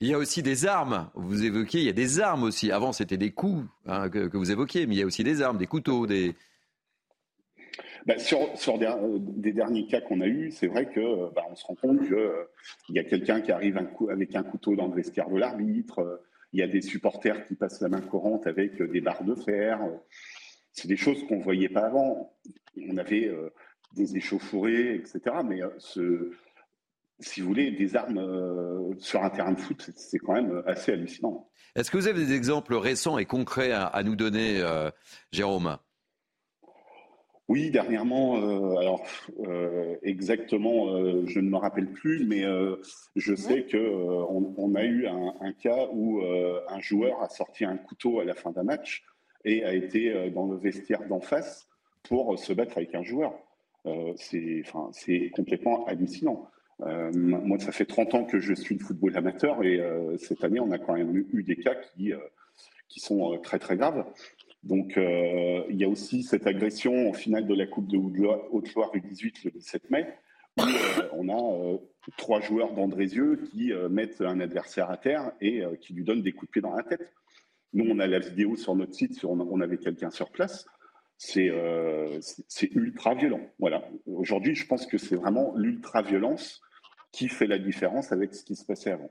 Il y a aussi des armes. Vous évoquiez, il y a des armes aussi. Avant, c'était des coups hein, que, vous évoquiez, mais il y a aussi des armes, des couteaux, des. Bah, sur, sur des, des, derniers cas qu'on a eus, c'est vrai que bah, on se rend compte qu'il euh, y a quelqu'un qui arrive un coup, avec un couteau dans le vestiaire de l'arbitre. Il y a des supporters qui passent la main courante avec des barres de fer. C'est des choses qu'on ne voyait pas avant on avait euh, des échauffourées, etc. Mais euh, ce, si vous voulez, des armes euh, sur un terrain de foot, c'est quand même assez hallucinant. Est-ce que vous avez des exemples récents et concrets à, nous donner, Jérôme? Oui, dernièrement, euh, alors euh, exactement, euh, je ne me rappelle plus, mais je sais que on, a eu un, cas où un joueur a sorti un couteau à la fin d'un match et a été dans le vestiaire d'en face pour se battre avec un joueur. c'est, enfin, c'est complètement hallucinant. moi, ça fait 30 ans que je suis le football amateur et cette année, on a quand même eu des cas qui sont très très graves. Donc, euh, il y a aussi cette agression en finale de la Coupe de Haute-Loire U18 le 17 mai, où euh, on a euh, trois joueurs d'Andrézieux qui mettent un adversaire à terre et qui lui donnent des coups de pied dans la tête. Nous, on a la vidéo sur notre site, sur, on avait quelqu'un sur place. C'est ultra violent. Voilà. Aujourd'hui, je pense que c'est vraiment l'ultra-violence qui fait la différence avec ce qui se passait avant.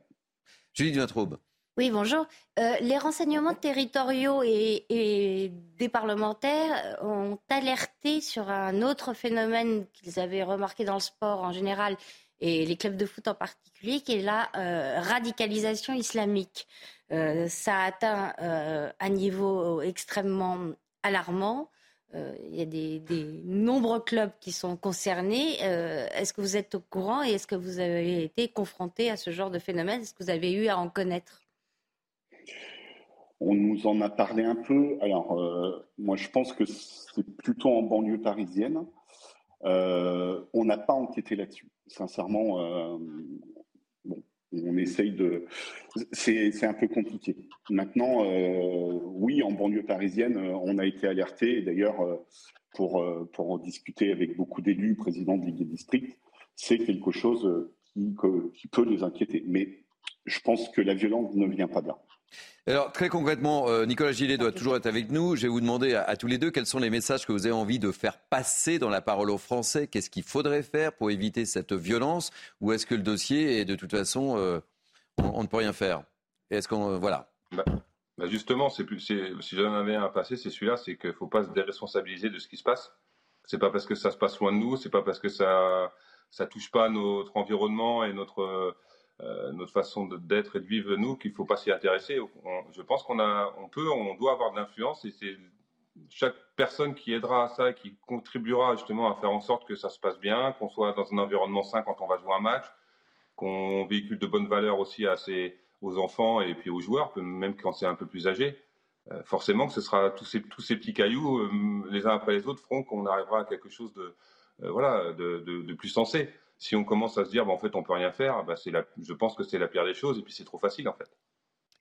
Julie Dunatraube. Oui, bonjour. Euh, les renseignements territoriaux et, des parlementaires ont alerté sur un autre phénomène qu'ils avaient remarqué dans le sport en général et les clubs de foot en particulier, qui est la euh, radicalisation islamique. Euh, ça a atteint un niveau extrêmement alarmant. il y a des, nombreux clubs qui sont concernés. est-ce que vous êtes au courant et est-ce que vous avez été confronté à ce genre de phénomène? Est-ce que vous avez eu à en connaître? On nous en a parlé un peu. Alors, euh, moi, je pense que c'est plutôt en banlieue parisienne. Euh, on n'a pas enquêté là-dessus. Sincèrement, euh, on essaye de. C'est un peu compliqué. Maintenant, oui, en banlieue parisienne, on a été alerté. D'ailleurs, pour, en discuter avec beaucoup d'élus, présidents de Ligue District, c'est quelque chose qui, peut les inquiéter. Mais je pense que la violence ne vient pas de. Alors, très concrètement, euh, Nicolas Gillet doit toujours être avec nous. Je vais vous demander à, tous les deux quels sont les messages que vous avez envie de faire passer dans la parole aux Français? Qu'est-ce qu'il faudrait faire pour éviter cette violence? Ou est-ce que le dossier est de toute façon, euh, on, ne peut rien faire? Est-ce qu'on. Euh, voilà. Bah, bah, justement, c'est si j'en avais un à passer, c'est celui-là c'est qu'il ne faut pas se déresponsabiliser de ce qui se passe. C'est pas parce que ça se passe loin de nous, c'est pas parce que ça ne touche pas notre environnement et notre euh, notre façon d'être et de vivre nous qu'il ne faut pas s'y intéresser. je pense qu'on a, on peut, on doit avoir de l'influence c'est chaque personne qui aidera à ça, qui contribuera justement à faire en sorte que ça se passe bien, qu'on soit dans un environnement sain quand on va jouer un match, qu'on véhicule de bonnes valeurs aussi aux enfants et puis aux joueurs, même quand c'est un peu plus âgé. Euh, forcément que ce sera tous ces, tous ces petits cailloux, euh, les uns après les autres, feront qu'on arrivera à quelque chose de, voilà, de, de, plus sensé si on commence à se dire, bah, en fait, on peut rien faire, bah, je pense que c'est la pire des choses, et puis c'est trop facile, en fait.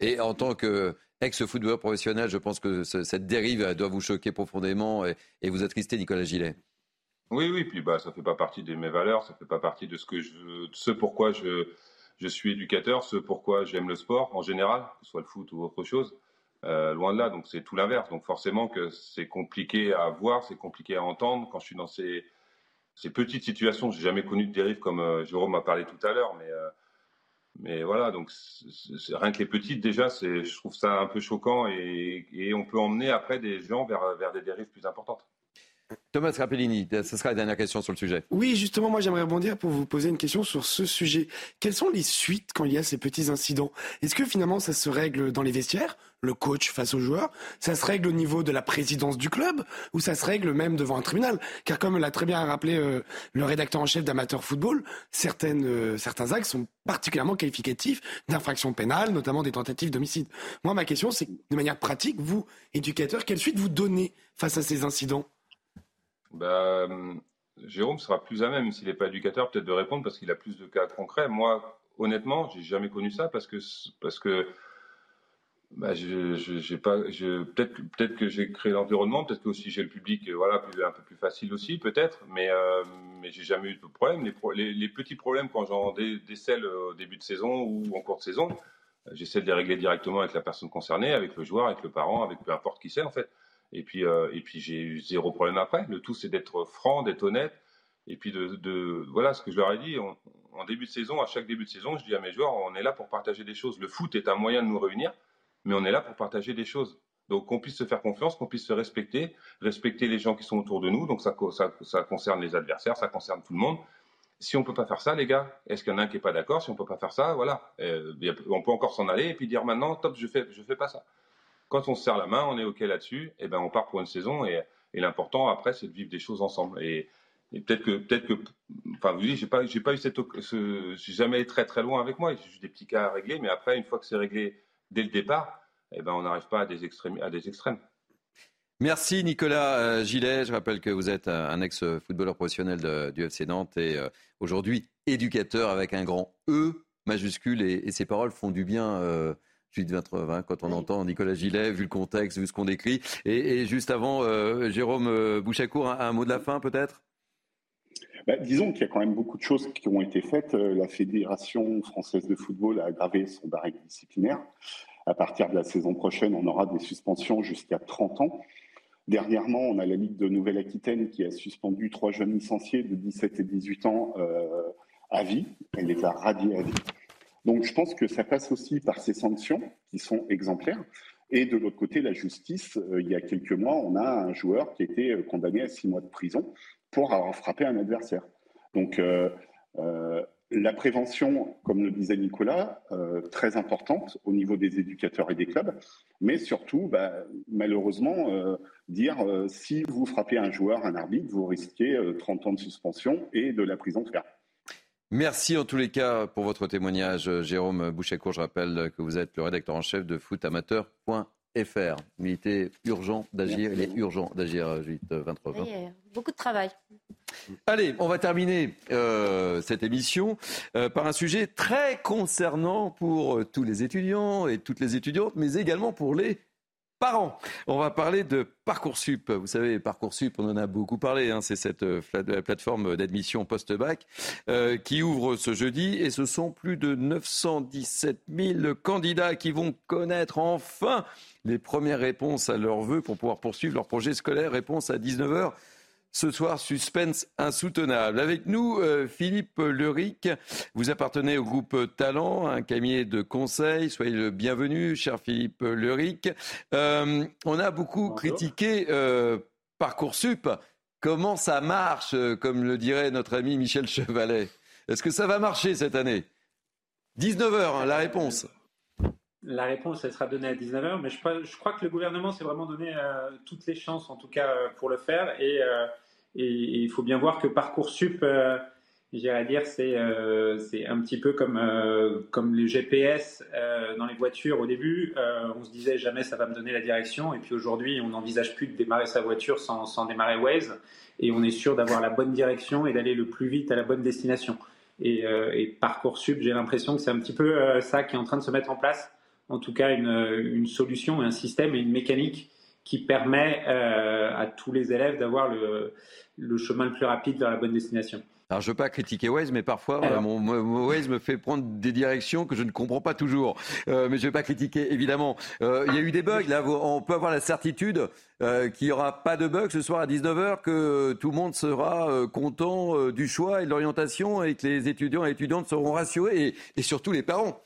Et en tant qu'ex-footballeur professionnel, je pense que cette dérive doit vous choquer profondément et, vous attrister, Nicolas Gillet. Oui, oui, puis bah, ça ne fait pas partie de mes valeurs, ça ne fait pas partie de ce, que je, ce pourquoi je, je suis éducateur, ce pourquoi j'aime le sport en général, que ce soit le foot ou autre chose. Euh, loin de là, donc c'est tout l'inverse. Donc forcément que c'est compliqué à voir, c'est compliqué à entendre quand je suis dans ces, ces petites situations. J'ai jamais connu de dérive comme euh, Jérôme a parlé tout à l'heure, mais euh, voilà, donc rien que les petites déjà, je trouve ça un peu choquant et, on peut emmener après des gens vers des dérives plus importantes. Thomas Rapellini, ce sera la dernière question sur le sujet. Oui, justement, moi j'aimerais rebondir pour vous poser une question sur ce sujet. Quelles sont les suites quand il y a ces petits incidents? Est-ce que finalement ça se règle dans les vestiaires, le coach face aux joueurs? Ça se règle au niveau de la présidence du club Ou ça se règle même devant un tribunal? Car comme l'a très bien rappelé euh, le rédacteur en chef d'Amateur Football, certaines, euh, certains actes sont particulièrement qualificatifs d'infractions pénales, notamment des tentatives d'homicide. Moi, ma question, c'est de manière pratique, vous, éducateur, quelle suite vous donnez face à ces incidents? Bah, Jérôme sera plus à même, s'il n'est pas éducateur, peut-être de répondre parce qu'il a plus de cas concrets. Moi, honnêtement, j'ai jamais connu ça parce que, parce que bah, j'ai pas, peut-être, peut-être que j'ai créé l'environnement, peut-être que aussi j'ai le public, euh, voilà, un peu plus facile aussi, peut-être, mais, euh, mais j'ai jamais eu de problème. Les, petits problèmes quand j'en décèle au début de saison ou en cours de saison, j'essaie de les régler directement avec la personne concernée, avec le joueur, avec le parent, avec peu importe qui c'est en fait. Et puis, euh, et puis j'ai eu zéro problème après. Le tout, c'est d'être franc, d'être honnête. Et puis, de, de, voilà ce que je leur ai dit. en début de saison, à chaque début de saison, je dis à mes joueurs, on est là pour partager des choses. Le foot est un moyen de nous réunir, mais on est là pour partager des choses. Donc, qu'on puisse se faire confiance, qu'on puisse se respecter, respecter les gens qui sont autour de nous. Donc, ça, ça, ça concerne les adversaires, ça concerne tout le monde. Si on peut pas faire ça, les gars, est-ce qu'il y en a un qui est pas d'accord? Si on peut pas faire ça, voilà, euh, on peut encore s'en aller et puis dire maintenant, top, je fais, je fais pas ça quand on se serre la main, on est OK là-dessus, et ben on part pour une saison et, l'important après, c'est de vivre des choses ensemble. Et, peut-être que, peut-être que, enfin, vous dites, j'ai pas, j'ai pas eu cette, ce, j'ai jamais été très très loin avec moi. J'ai juste des petits cas à régler, mais après, une fois que c'est réglé dès le départ, eh ben, on n'arrive pas à des extrêmes, à des extrêmes. Merci Nicolas euh, Gillet. Je rappelle que vous êtes un ex-footballeur professionnel du FC Nantes et euh, aujourd'hui éducateur avec un grand E majuscule et, ces paroles font du bien. Euh, Judith 20, quand on entend Nicolas Gillet, vu le contexte, vu ce qu'on décrit. Et, juste avant, euh, Jérôme Bouchacourt, un, mot de la fin peut-être? Bah, disons qu'il y a quand même beaucoup de choses qui ont été faites. La Fédération française de football a aggravé son barème disciplinaire. À partir de la saison prochaine, on aura des suspensions jusqu'à 30 ans. Dernièrement, on a la Ligue de Nouvelle-Aquitaine qui a suspendu trois jeunes licenciés de 17 et 18 ans euh, à vie. Elle les a radiés à vie. Donc je pense que ça passe aussi par ces sanctions qui sont exemplaires. Et de l'autre côté, la justice, euh, il y a quelques mois, on a un joueur qui a été euh, condamné à six mois de prison pour avoir frappé un adversaire. Donc la prévention, comme le disait Nicolas, euh, très importante au niveau des éducateurs et des clubs, mais surtout, bah, malheureusement, euh, dire euh, si vous frappez un joueur, un arbitre, vous risquez 30 ans de suspension et de la prison ferme. Merci en tous les cas pour votre témoignage, Jérôme Bouchécourt. Je rappelle que vous êtes le rédacteur en chef de footamateur.fr. Il était urgent d'agir, il est urgent d'agir, Judith 23. Beaucoup de travail. Allez, on va terminer euh, cette émission euh, par un sujet très concernant pour euh, tous les étudiants et toutes les étudiantes, mais également pour les parents. On va parler de Parcoursup. Vous savez, Parcoursup, on en a beaucoup parlé. Hein, c'est cette plateforme d'admission post-bac qui ouvre ce jeudi et ce sont plus de 917 000 candidats qui vont connaître enfin les premières réponses à leurs vœux pour pouvoir poursuivre leur projet scolaire. Réponse à 19h ce soir, suspense insoutenable. Avec nous, euh, Philippe Leric. Vous appartenez au groupe Talent, un cabinet de conseil. Soyez le bienvenu, cher Philippe Leric. Euh, on a beaucoup critiqué euh, Parcoursup. Comment ça marche, comme le dirait notre ami Michel Chevalet? Est-ce que ça va marcher cette année? 19h, hein, la réponse. La réponse, elle sera donnée à 19h, mais je, crois que le gouvernement s'est vraiment donné euh, toutes les chances, en tout cas, euh, pour le faire. Euh, et, il faut bien voir que Parcoursup, j'irais dire, c'est un petit peu comme, les GPS dans les voitures au début. on se disait jamais ça va me donner la direction. Et puis aujourd'hui, on n'envisage plus de démarrer sa voiture sans, sans démarrer Waze. Et on est sûr d'avoir la bonne direction et d'aller le plus vite à la bonne destination. Et, et Parcoursup, j'ai l'impression que c'est un petit peu ça qui est en train de se mettre en place en tout cas une, solution, un système et une mécanique qui permet euh, à tous les élèves d'avoir le, chemin le plus rapide vers la bonne destination. Alors, je ne veux pas critiquer Waze, mais parfois, euh, mon, Waze me fait prendre des directions que je ne comprends pas toujours. Euh, mais je ne vais pas critiquer, évidemment. Il y a eu des bugs. Là, on peut avoir la certitude qu'il n'y aura pas de bugs ce soir à 19h, que tout le monde sera content du choix et de l'orientation et que les étudiants et étudiantes seront rassurés et surtout les parents.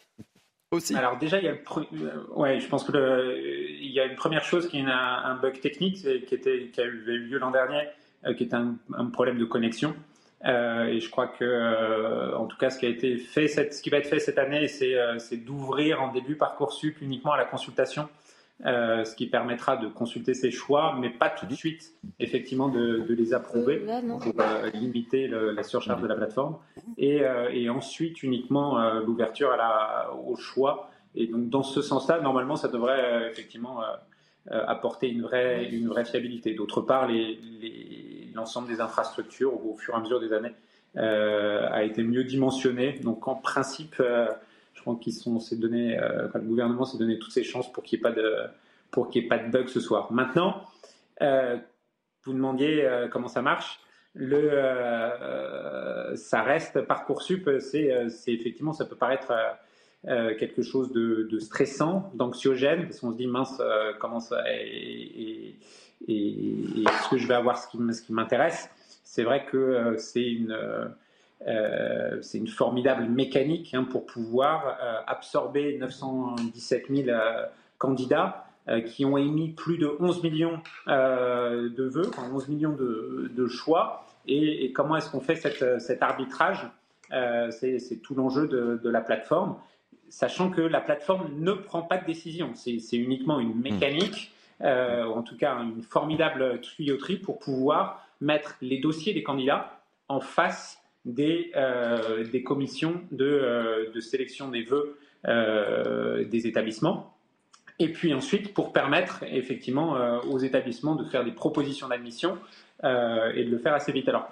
Alors déjà, il y a, euh, ouais, je pense que il y a une première chose qui est un, bug technique qui, était, qui a eu lieu l'an dernier, euh, qui est un, problème de connexion. Euh, et je crois que, en tout cas, ce qui a été fait, ce qui va être fait cette année, c'est d'ouvrir en début Parcoursup uniquement à la consultation euh, ce qui permettra de consulter ses choix, mais pas tout de suite, effectivement, de, les approuver euh, pour euh, limiter la surcharge de la plateforme. Et, ensuite, uniquement l'ouverture au choix. Et donc, dans ce sens-là, normalement, ça devrait effectivement apporter une vraie, une vraie fiabilité. D'autre part, l'ensemble des infrastructures, au, fur et à mesure des années, a été mieux dimensionné. Donc, en principe, crois qu'ils sont euh, le gouvernement s'est donné toutes ses chances pour qu'il n'y ait pas de pour bug ce soir. Maintenant, euh, vous demandiez euh, comment ça marche. Ça reste parcoursup, c'est, c'est effectivement, ça peut paraître quelque chose de, stressant, d'anxiogène, parce qu'on se dit mince, comment ça et, est-ce que je vais avoir ce qui m'intéresse C'est vrai que c'est une euh, c'est une formidable mécanique hein, pour pouvoir euh, absorber 917 000 euh, candidats qui ont émis plus de 11 millions de vœux, 11 millions de, choix. Et, comment est-ce qu'on fait cet arbitrage? C'est tout l'enjeu de, de, la plateforme, sachant que la plateforme ne prend pas de décision. C'est uniquement une mécanique euh, en tout cas une formidable tuyauterie pour pouvoir mettre les dossiers des candidats en face des, euh, des commissions de, euh, de, sélection des vœux des établissements. Et puis ensuite, pour permettre effectivement aux établissements de faire des propositions d'admission et de le faire assez vite. Alors,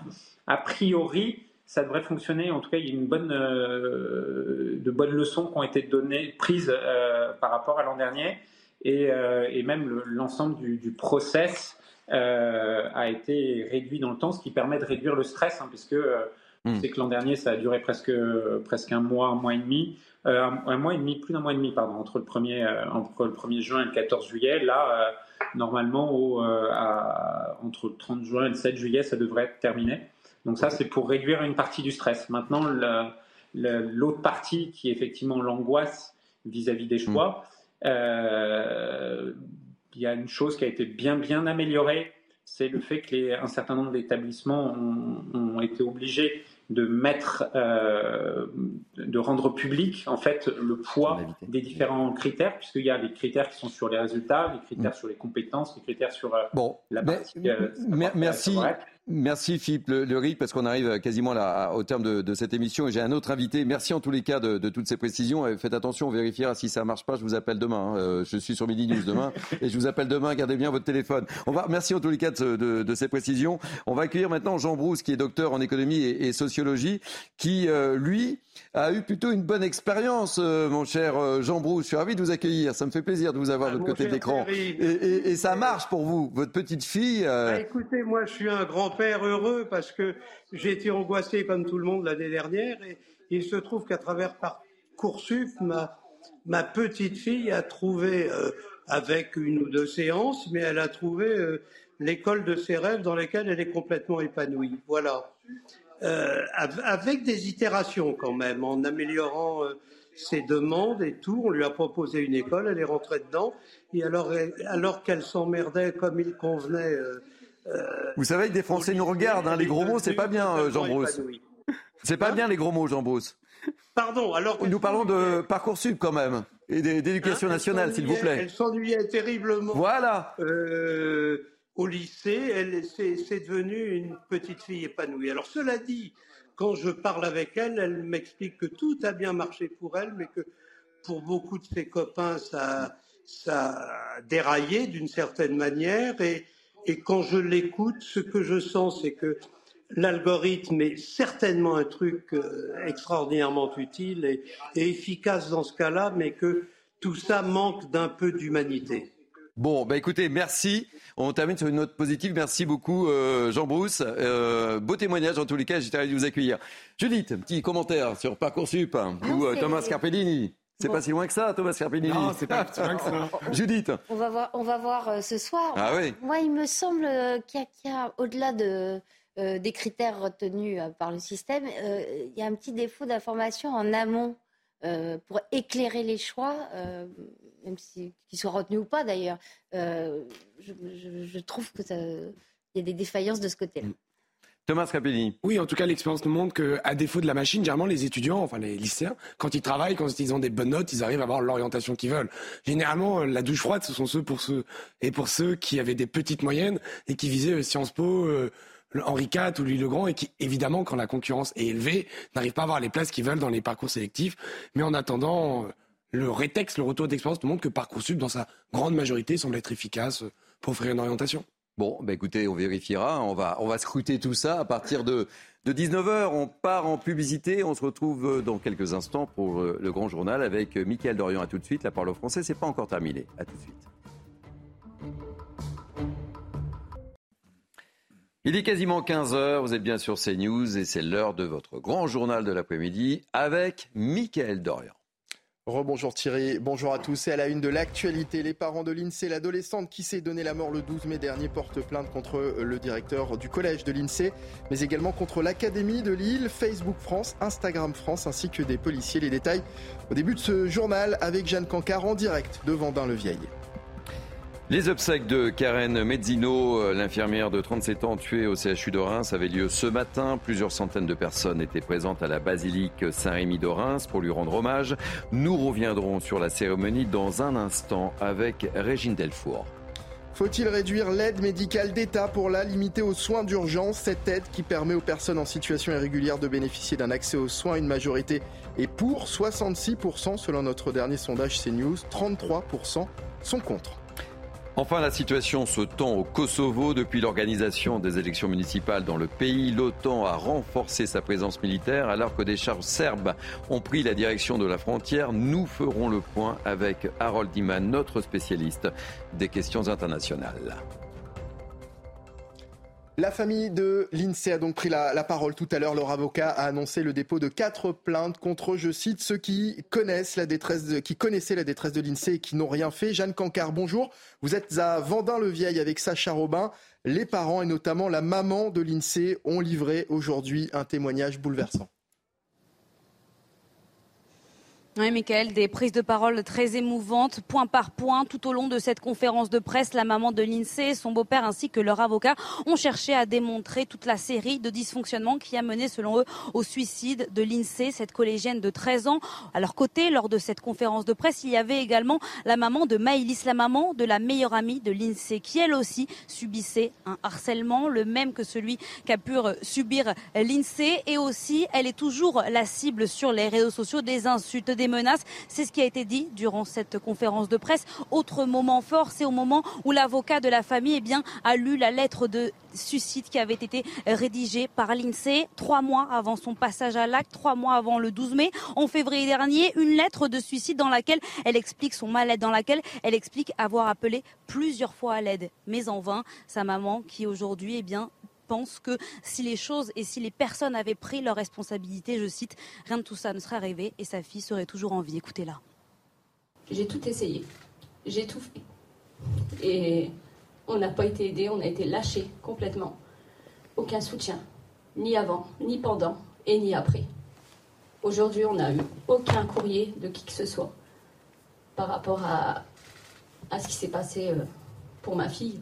a priori, ça devrait fonctionner. En tout cas, il y a une bonne, de bonnes leçons qui ont été données, prises par rapport à l'an dernier. Euh, et, même l'ensemble du, process euh, a été réduit dans le temps, ce qui permet de réduire le stress, hein, puisque euh, hmm. sait que l'an dernier, ça a duré presque, presque un mois, un mois et demi. un, mois et demi, plus d'un mois et demi, pardon, entre le 1er, entre le 1er juin et le 14 juillet. Là, normalement, au, entre le 30 juin et le 7 juillet, ça devrait être terminé. Donc ça, c'est pour réduire une partie du stress. Maintenant, l'autre partie qui est effectivement l'angoisse vis-à-vis des choix, euh, il y a une chose qui a été bien bien améliorée, c'est le fait qu'un certain nombre d'établissements ont, été obligés de mettre, euh, de rendre public en fait le poids des différents critères, puisqu'il y a les critères qui sont sur les résultats, les critères mm. sur les compétences, les critères sur euh, bon, la partie. merci. Merci Philippe Le, Ric, parce qu'on arrive quasiment là, au terme de, cette émission et j'ai un autre invité. Merci en tous les cas de, toutes ces précisions. Faites attention, on vérifiera si ça marche pas. Je vous appelle demain. Hein. Euh, je suis sur Midi News demain et je vous appelle demain. Gardez bien votre téléphone. On va, merci en tous les cas de, de ces précisions. On va accueillir maintenant Jean Brousse, qui est docteur en économie et, et sociologie, qui euh, lui a eu plutôt une bonne expérience, euh, mon cher Jean Brousse. Je suis ravi de vous accueillir. Ça me fait plaisir de vous avoir de l'autre côté de l'écran. Et, et, et, ça marche pour vous, votre petite fille. Bah, écoutez, moi, je suis un grand-père heureux parce que j'ai été angoissé comme tout le monde l'année dernière et il se trouve qu'à travers Parcoursup, ma, ma petite fille a trouvé, euh, avec une ou deux séances, mais elle a trouvé euh, l'école de ses rêves dans laquelle elle est complètement épanouie. Voilà. Euh, avec des itérations quand même, en améliorant ses demandes et tout. On lui a proposé une école, elle est rentrée dedans. Et alors, alors qu'elle s'emmerdait comme il convenait euh, Vous savez que des Français nous regardent, hein, les gros mots, c'est pas bien, euh, Jean Brousse. C'est pas hein bien les gros mots, Jean Brousse. Pardon, alors. Nous parlons de Parcoursup quand même, et d'éducation hein, nationale, s'il vous plaît. Elle s'ennuyait terriblement. Voilà. Euh, au lycée, elle c'est devenu une petite fille épanouie. Alors cela dit, quand je parle avec elle, elle m'explique que tout a bien marché pour elle, mais que pour beaucoup de ses copains, ça, ça a déraillé d'une certaine manière et, et quand je l'écoute, ce que je sens, c'est que l'algorithme est certainement un truc euh, extraordinairement utile et, efficace dans ce cas-là, mais que tout ça manque d'un peu d'humanité. Bon, bah écoutez, merci. On termine sur une note positive. Merci beaucoup, euh, Jean Brousse. Euh, beau témoignage en tous les cas. J'étais ravi de vous accueillir. Judith, un petit commentaire sur Parcoursup hein, ou Thomas Carpellini. C'est pas si loin que ça, Thomas Carpellini. Non, c'est pas si loin que ça. Judith. On va voir, on va voir euh, ce soir. Ah oui. Moi, il me semble euh, qu'il y a, au-delà de, euh, des critères retenus par le système, il y a un petit défaut d'information en amont pour éclairer les choix, même s'ils soient retenus ou pas d'ailleurs. Je, je, trouve que il y a des défaillances de ce côté-là. Mm. Thomas Capelli. Oui, en tout cas, l'expérience nous montre qu'à défaut de la machine, généralement, les étudiants, enfin les lycéens, quand ils travaillent, quand ils ont des bonnes notes, ils arrivent à avoir l'orientation qu'ils veulent. Généralement, la douche froide, ce sont ceux pour ceux et pour ceux qui avaient des petites moyennes et qui visaient euh, Sciences Po, euh, Henri IV ou Louis le Grand et qui, évidemment, quand la concurrence est élevée, n'arrivent pas à avoir les places qu'ils veulent dans les parcours sélectifs. Mais en attendant, euh, le rétexte, le retour d'expérience nous montre que Parcoursup, dans sa grande majorité, semble être efficace pour offrir une orientation. Bon, bah écoutez, on vérifiera. On va, on va scruter tout ça à partir de, de 19h. On part en publicité. On se retrouve dans quelques instants pour euh, le grand journal avec euh, Mickaël Dorian. À tout de suite. La parole au français, c'est pas encore terminé. À tout de suite. Il est quasiment 15h, vous êtes bien sur CNews et c'est l'heure de votre grand journal de l'après-midi avec Mickaël Dorian. Rebonjour Thierry, bonjour à tous. Et à la une de l'actualité, les parents de l'INSEE, l'adolescente qui s'est donné la mort le 12 mai dernier, porte plainte contre le directeur du collège de l'INSEE, mais également contre l'Académie de Lille, Facebook France, Instagram France, ainsi que des policiers. Les détails au début de ce journal avec Jeanne Cancard en direct de Vendin-le-Vieil. Les obsèques de Karen Mezzino, euh, l'infirmière de 37 ans tuée au CHU de Reims, avaient lieu ce matin. Plusieurs centaines de personnes étaient présentes à la basilique Saint-Rémy de Reims pour lui rendre hommage. Nous reviendrons sur la cérémonie dans un instant avec Régine Delfour. Faut-il réduire l'aide médicale d'État pour la limiter aux soins d'urgence? Cette aide qui permet aux personnes en situation irrégulière de bénéficier d'un accès aux soins, une majorité est pour 66% selon notre dernier sondage CNews, 33% sont contre. Enfin, la situation se tend au Kosovo. Depuis l'organisation des élections municipales dans le pays, l'OTAN a renforcé sa présence militaire alors que des chars serbes ont pris la direction de la frontière. Nous ferons le point avec Harold Iman, notre spécialiste des questions internationales. La famille de l'INSEE a donc pris la, parole tout à l'heure. Leur avocat a annoncé le dépôt de quatre plaintes contre, je cite, ceux qui connaissent la détresse, qui connaissaient la détresse de l'INSEE et qui n'ont rien fait. Jeanne Cancard, bonjour. Vous êtes à Vendin-le-Vieil avec Sacha Robin. Les parents et notamment la maman de l'INSEE ont livré aujourd'hui un témoignage bouleversant. Oui, Michael, des prises de parole très émouvantes, point par point, tout au long de cette conférence de presse. La maman de l'INSEE, son beau-père ainsi que leur avocat ont cherché à démontrer toute la série de dysfonctionnements qui a mené, selon eux, au suicide de l'INSEE, cette collégienne de 13 ans. À leur côté, lors de cette conférence de presse, il y avait également la maman de Maïlis, la maman de la meilleure amie de l'INSEE, qui elle aussi subissait un harcèlement, le même que celui qu'a pu subir l'INSEE. Et aussi, elle est toujours la cible sur les réseaux sociaux des insultes, des menaces. C'est ce qui a été dit durant cette conférence de presse. Autre moment fort, c'est au moment où l'avocat de la famille eh bien, a lu la lettre de suicide qui avait été rédigée par l'INSEE trois mois avant son passage à l'acte, trois mois avant le 12 mai. En février dernier, une lettre de suicide dans laquelle elle explique son mal-être, dans laquelle elle explique avoir appelé plusieurs fois à l'aide, mais en vain. Sa maman qui aujourd'hui eh bien, pense que si les choses et si les personnes avaient pris leurs responsabilités, je cite, rien de tout ça ne serait arrivé et sa fille serait toujours en vie. Écoutez-la. J'ai tout essayé. J'ai tout fait. Et on n'a pas été aidé, on a été lâché complètement. Aucun soutien, ni avant, ni pendant et ni après. Aujourd'hui, on n'a eu aucun courrier de qui que ce soit par rapport à, ce qui s'est passé euh, pour ma fille.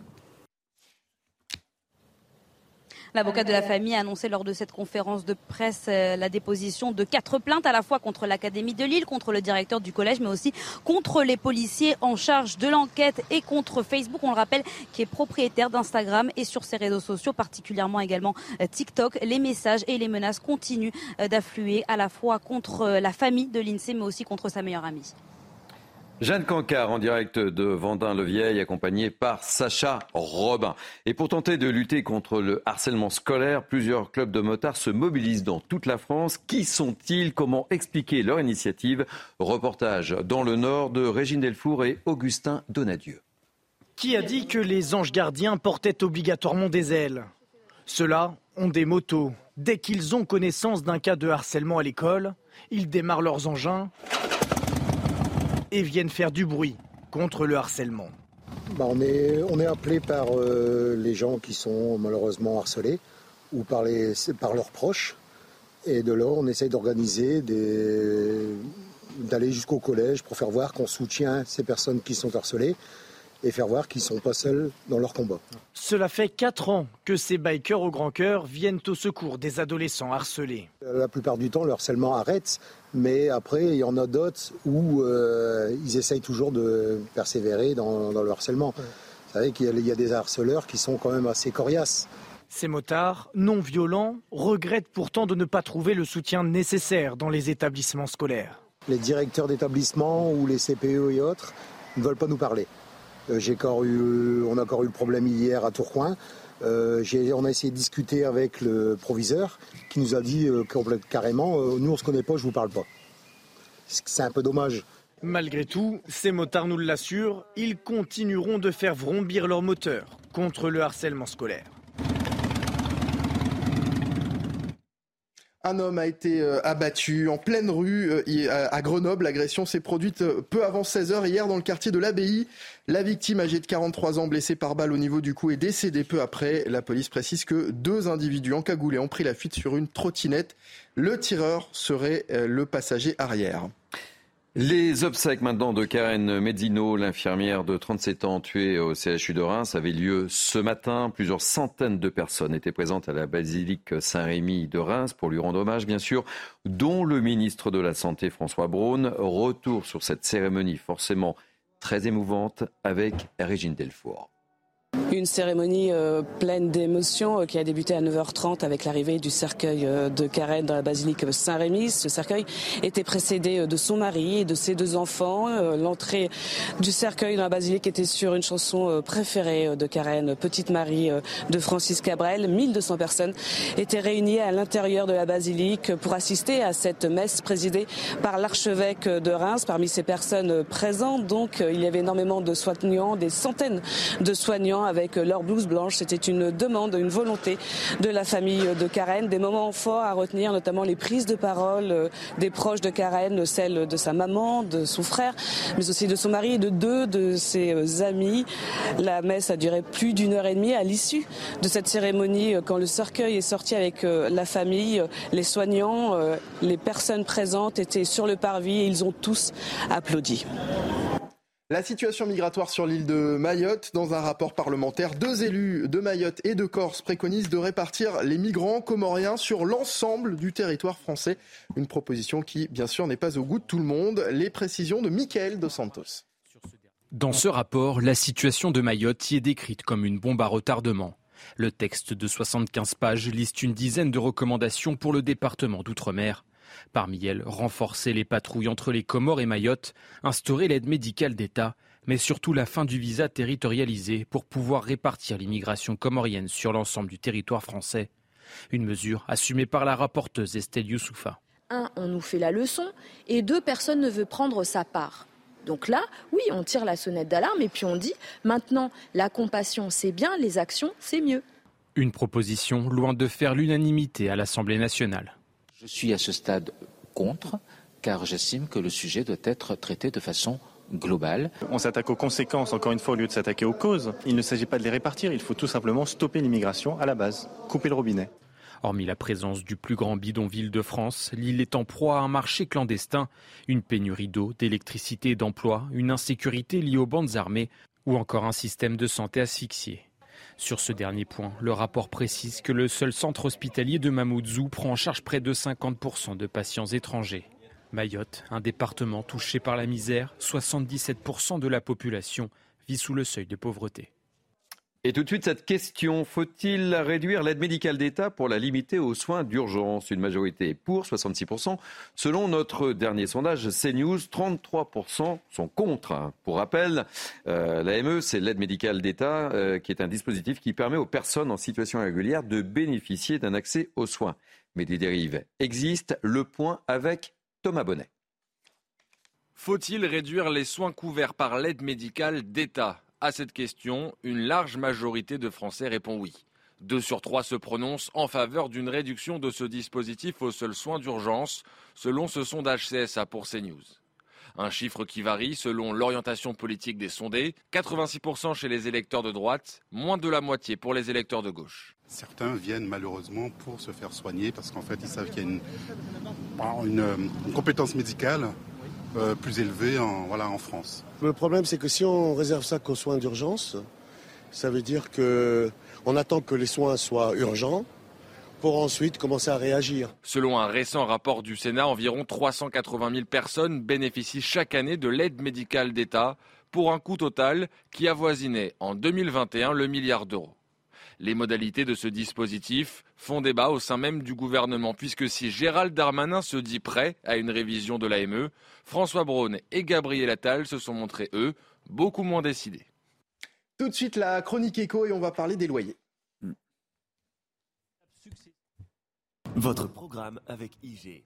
L'avocat de la famille a annoncé lors de cette conférence de presse euh, la déposition de quatre plaintes à la fois contre l'Académie de Lille, contre le directeur du collège, mais aussi contre les policiers en charge de l'enquête et contre Facebook, on le rappelle, qui est propriétaire d'Instagram et sur ses réseaux sociaux, particulièrement également euh, TikTok. Les messages et les menaces continuent euh, d'affluer à la fois contre la famille de l'INSEE, mais aussi contre sa meilleure amie. Jeanne Cancard en direct de Vendin-le-Vieil, accompagnée par Sacha Robin. Et pour tenter de lutter contre le harcèlement scolaire, plusieurs clubs de motards se mobilisent dans toute la France. Qui sont-ils? Comment expliquer leur initiative? Reportage dans le Nord de Régine Delfour et Augustin Donadieu. Qui a dit que les anges gardiens portaient obligatoirement des ailes? Ceux-là ont des motos. Dès qu'ils ont connaissance d'un cas de harcèlement à l'école, ils démarrent leurs engins et viennent faire du bruit contre le harcèlement. Bah, on, est, appelé par euh, les gens qui sont malheureusement harcelés ou par leurs proches. Et de là, on essaye d'organiser d'aller jusqu'au collège pour faire voir qu'on soutient ces personnes qui sont harcelées et faire voir qu'ils ne sont pas seuls dans leur combat. Cela fait 4 ans que ces bikers au grand cœur viennent au secours des adolescents harcelés. La plupart du temps, le harcèlement arrête, mais après, il y en a d'autres où euh, ils essayent toujours de persévérer dans, le harcèlement. Vous savez qu'il y, a des harceleurs qui sont quand même assez coriaces. Ces motards, non violents, regrettent pourtant de ne pas trouver le soutien nécessaire dans les établissements scolaires. Les directeurs d'établissements ou les CPE et autres ne veulent pas nous parler. Euh, on a encore eu le problème hier à Tourcoing. Euh, on a essayé de discuter avec le proviseur qui nous a dit euh, carrément nous on ne se connaît pas, je vous parle pas. C'est un peu dommage. Malgré tout, ces motards nous l'assurent, ils continueront de faire vrombir leur moteur contre le harcèlement scolaire. Un homme a été euh, abattu en pleine rue euh, à Grenoble. L'agression s'est produite euh, peu avant 16h hier dans le quartier de l'Abbaye. La victime, âgée de 43 ans, blessée par balle au niveau du cou, est décédée peu après. La police précise que deux individus encagoulés ont pris la fuite sur une trottinette. Le tireur serait le passager arrière. Les obsèques maintenant de Karen Mezzino, l'infirmière de 37 ans tuée au CHU de Reims, avaient lieu ce matin. Plusieurs centaines de personnes étaient présentes à la basilique Saint-Rémy de Reims pour lui rendre hommage, bien sûr, dont le ministre de la Santé François Braun. Retour sur cette cérémonie forcément très émouvante avec Régine Delfour. Une cérémonie euh, pleine d'émotions euh, qui a débuté à 9h30 avec l'arrivée du cercueil euh, de Karen dans la basilique Saint-Rémy. Ce cercueil était précédé de son mari et de ses deux enfants. L'entrée du cercueil dans la basilique était sur une chanson préférée de Karen, Petite Marie de Francis Cabrel. 1200 personnes étaient réunies à l'intérieur de la basilique pour assister à cette messe présidée par l'archevêque de Reims. Parmi ces personnes présentes, donc, il y avait énormément de soignants, des centaines de soignants avec leur blouse blanche. C'était une demande, une volonté de la famille de Karen. Des moments forts à retenir, notamment les prises de parole euh, des proches de Karen, celles de sa maman, de son frère, mais aussi de son mari et de deux de ses euh, amis. La messe a duré plus d'une heure et demie. À l'issue de cette cérémonie, euh, quand le cercueil est sorti avec la famille, les soignants, les personnes présentes étaient sur le parvis et ils ont tous applaudi. La situation migratoire sur l'île de Mayotte, dans un rapport parlementaire, deux élus de Mayotte et de Corse préconisent de répartir les migrants comoriens sur l'ensemble du territoire français. Une proposition qui, bien sûr, n'est pas au goût de tout le monde. Les précisions de Michael Dos Santos. Dans ce rapport, la situation de Mayotte y est décrite comme une bombe à retardement. Le texte de 75 pages liste une dizaine de recommandations pour le département d'outre-mer. Parmi elles, renforcer les patrouilles entre les Comores et Mayotte, instaurer l'aide médicale d'État, mais surtout la fin du visa territorialisé pour pouvoir répartir l'immigration comorienne sur l'ensemble du territoire français. Une mesure assumée par la rapporteuse Estelle Youssoufa. Un, on nous fait la leçon, et deux, personne ne veut prendre sa part. Donc là, oui, on tire la sonnette d'alarme et puis on dit maintenant, la compassion c'est bien, les actions c'est mieux. Une proposition loin de faire l'unanimité à l'Assemblée nationale. Je suis à ce stade contre, car j'estime que le sujet doit être traité de façon globale. On s'attaque aux conséquences, encore une fois, au lieu de s'attaquer aux causes. Il ne s'agit pas de les répartir, il faut tout simplement stopper l'immigration à la base, couper le robinet. Hormis la présence du plus grand bidonville de France, l'île est en proie à un marché clandestin, une pénurie d'eau, d'électricité et d'emploi, une insécurité liée aux bandes armées ou encore un système de santé asphyxié. Sur ce dernier point, le rapport précise que le seul centre hospitalier de Mamoudzou prend en charge près de 50% de patients étrangers. Mayotte, un département touché par la misère, 77% de la population vit sous le seuil de pauvreté. Et tout de suite, cette question, faut-il réduire l'aide médicale d'État pour la limiter aux soins d'urgence? Une majorité pour, 66%. Selon notre dernier sondage CNews, 33% sont contre. Pour rappel, euh, l'AME, c'est l'aide médicale d'État, euh, qui est un dispositif qui permet aux personnes en situation régulière de bénéficier d'un accès aux soins. Mais des dérives existent. Le point avec Thomas Bonnet. Faut-il réduire les soins couverts par l'aide médicale d'État? À cette question, une large majorité de Français répond oui. Deux sur trois se prononcent en faveur d'une réduction de ce dispositif aux seuls soins d'urgence, selon ce sondage CSA pour CNews. Un chiffre qui varie selon l'orientation politique des sondés, 86% chez les électeurs de droite, moins de la moitié pour les électeurs de gauche. Certains viennent malheureusement pour se faire soigner parce qu'en fait ils savent qu'il y a une, une compétence médicale euh, plus élevé en, voilà, en France. Le problème, c'est que si on réserve ça qu'aux soins d'urgence, ça veut dire qu'on attend que les soins soient urgents pour ensuite commencer à réagir. Selon un récent rapport du Sénat, environ 380 000 personnes bénéficient chaque année de l'aide médicale d'État pour un coût total qui avoisinait en 2021 le milliard d'euros. Les modalités de ce dispositif font débat au sein même du gouvernement, puisque si Gérald Darmanin se dit prêt à une révision de l'AME, François Braun et Gabriel Attal se sont montrés, eux, beaucoup moins décidés. Tout de suite, la chronique éco et on va parler des loyers. Votre programme avec IG.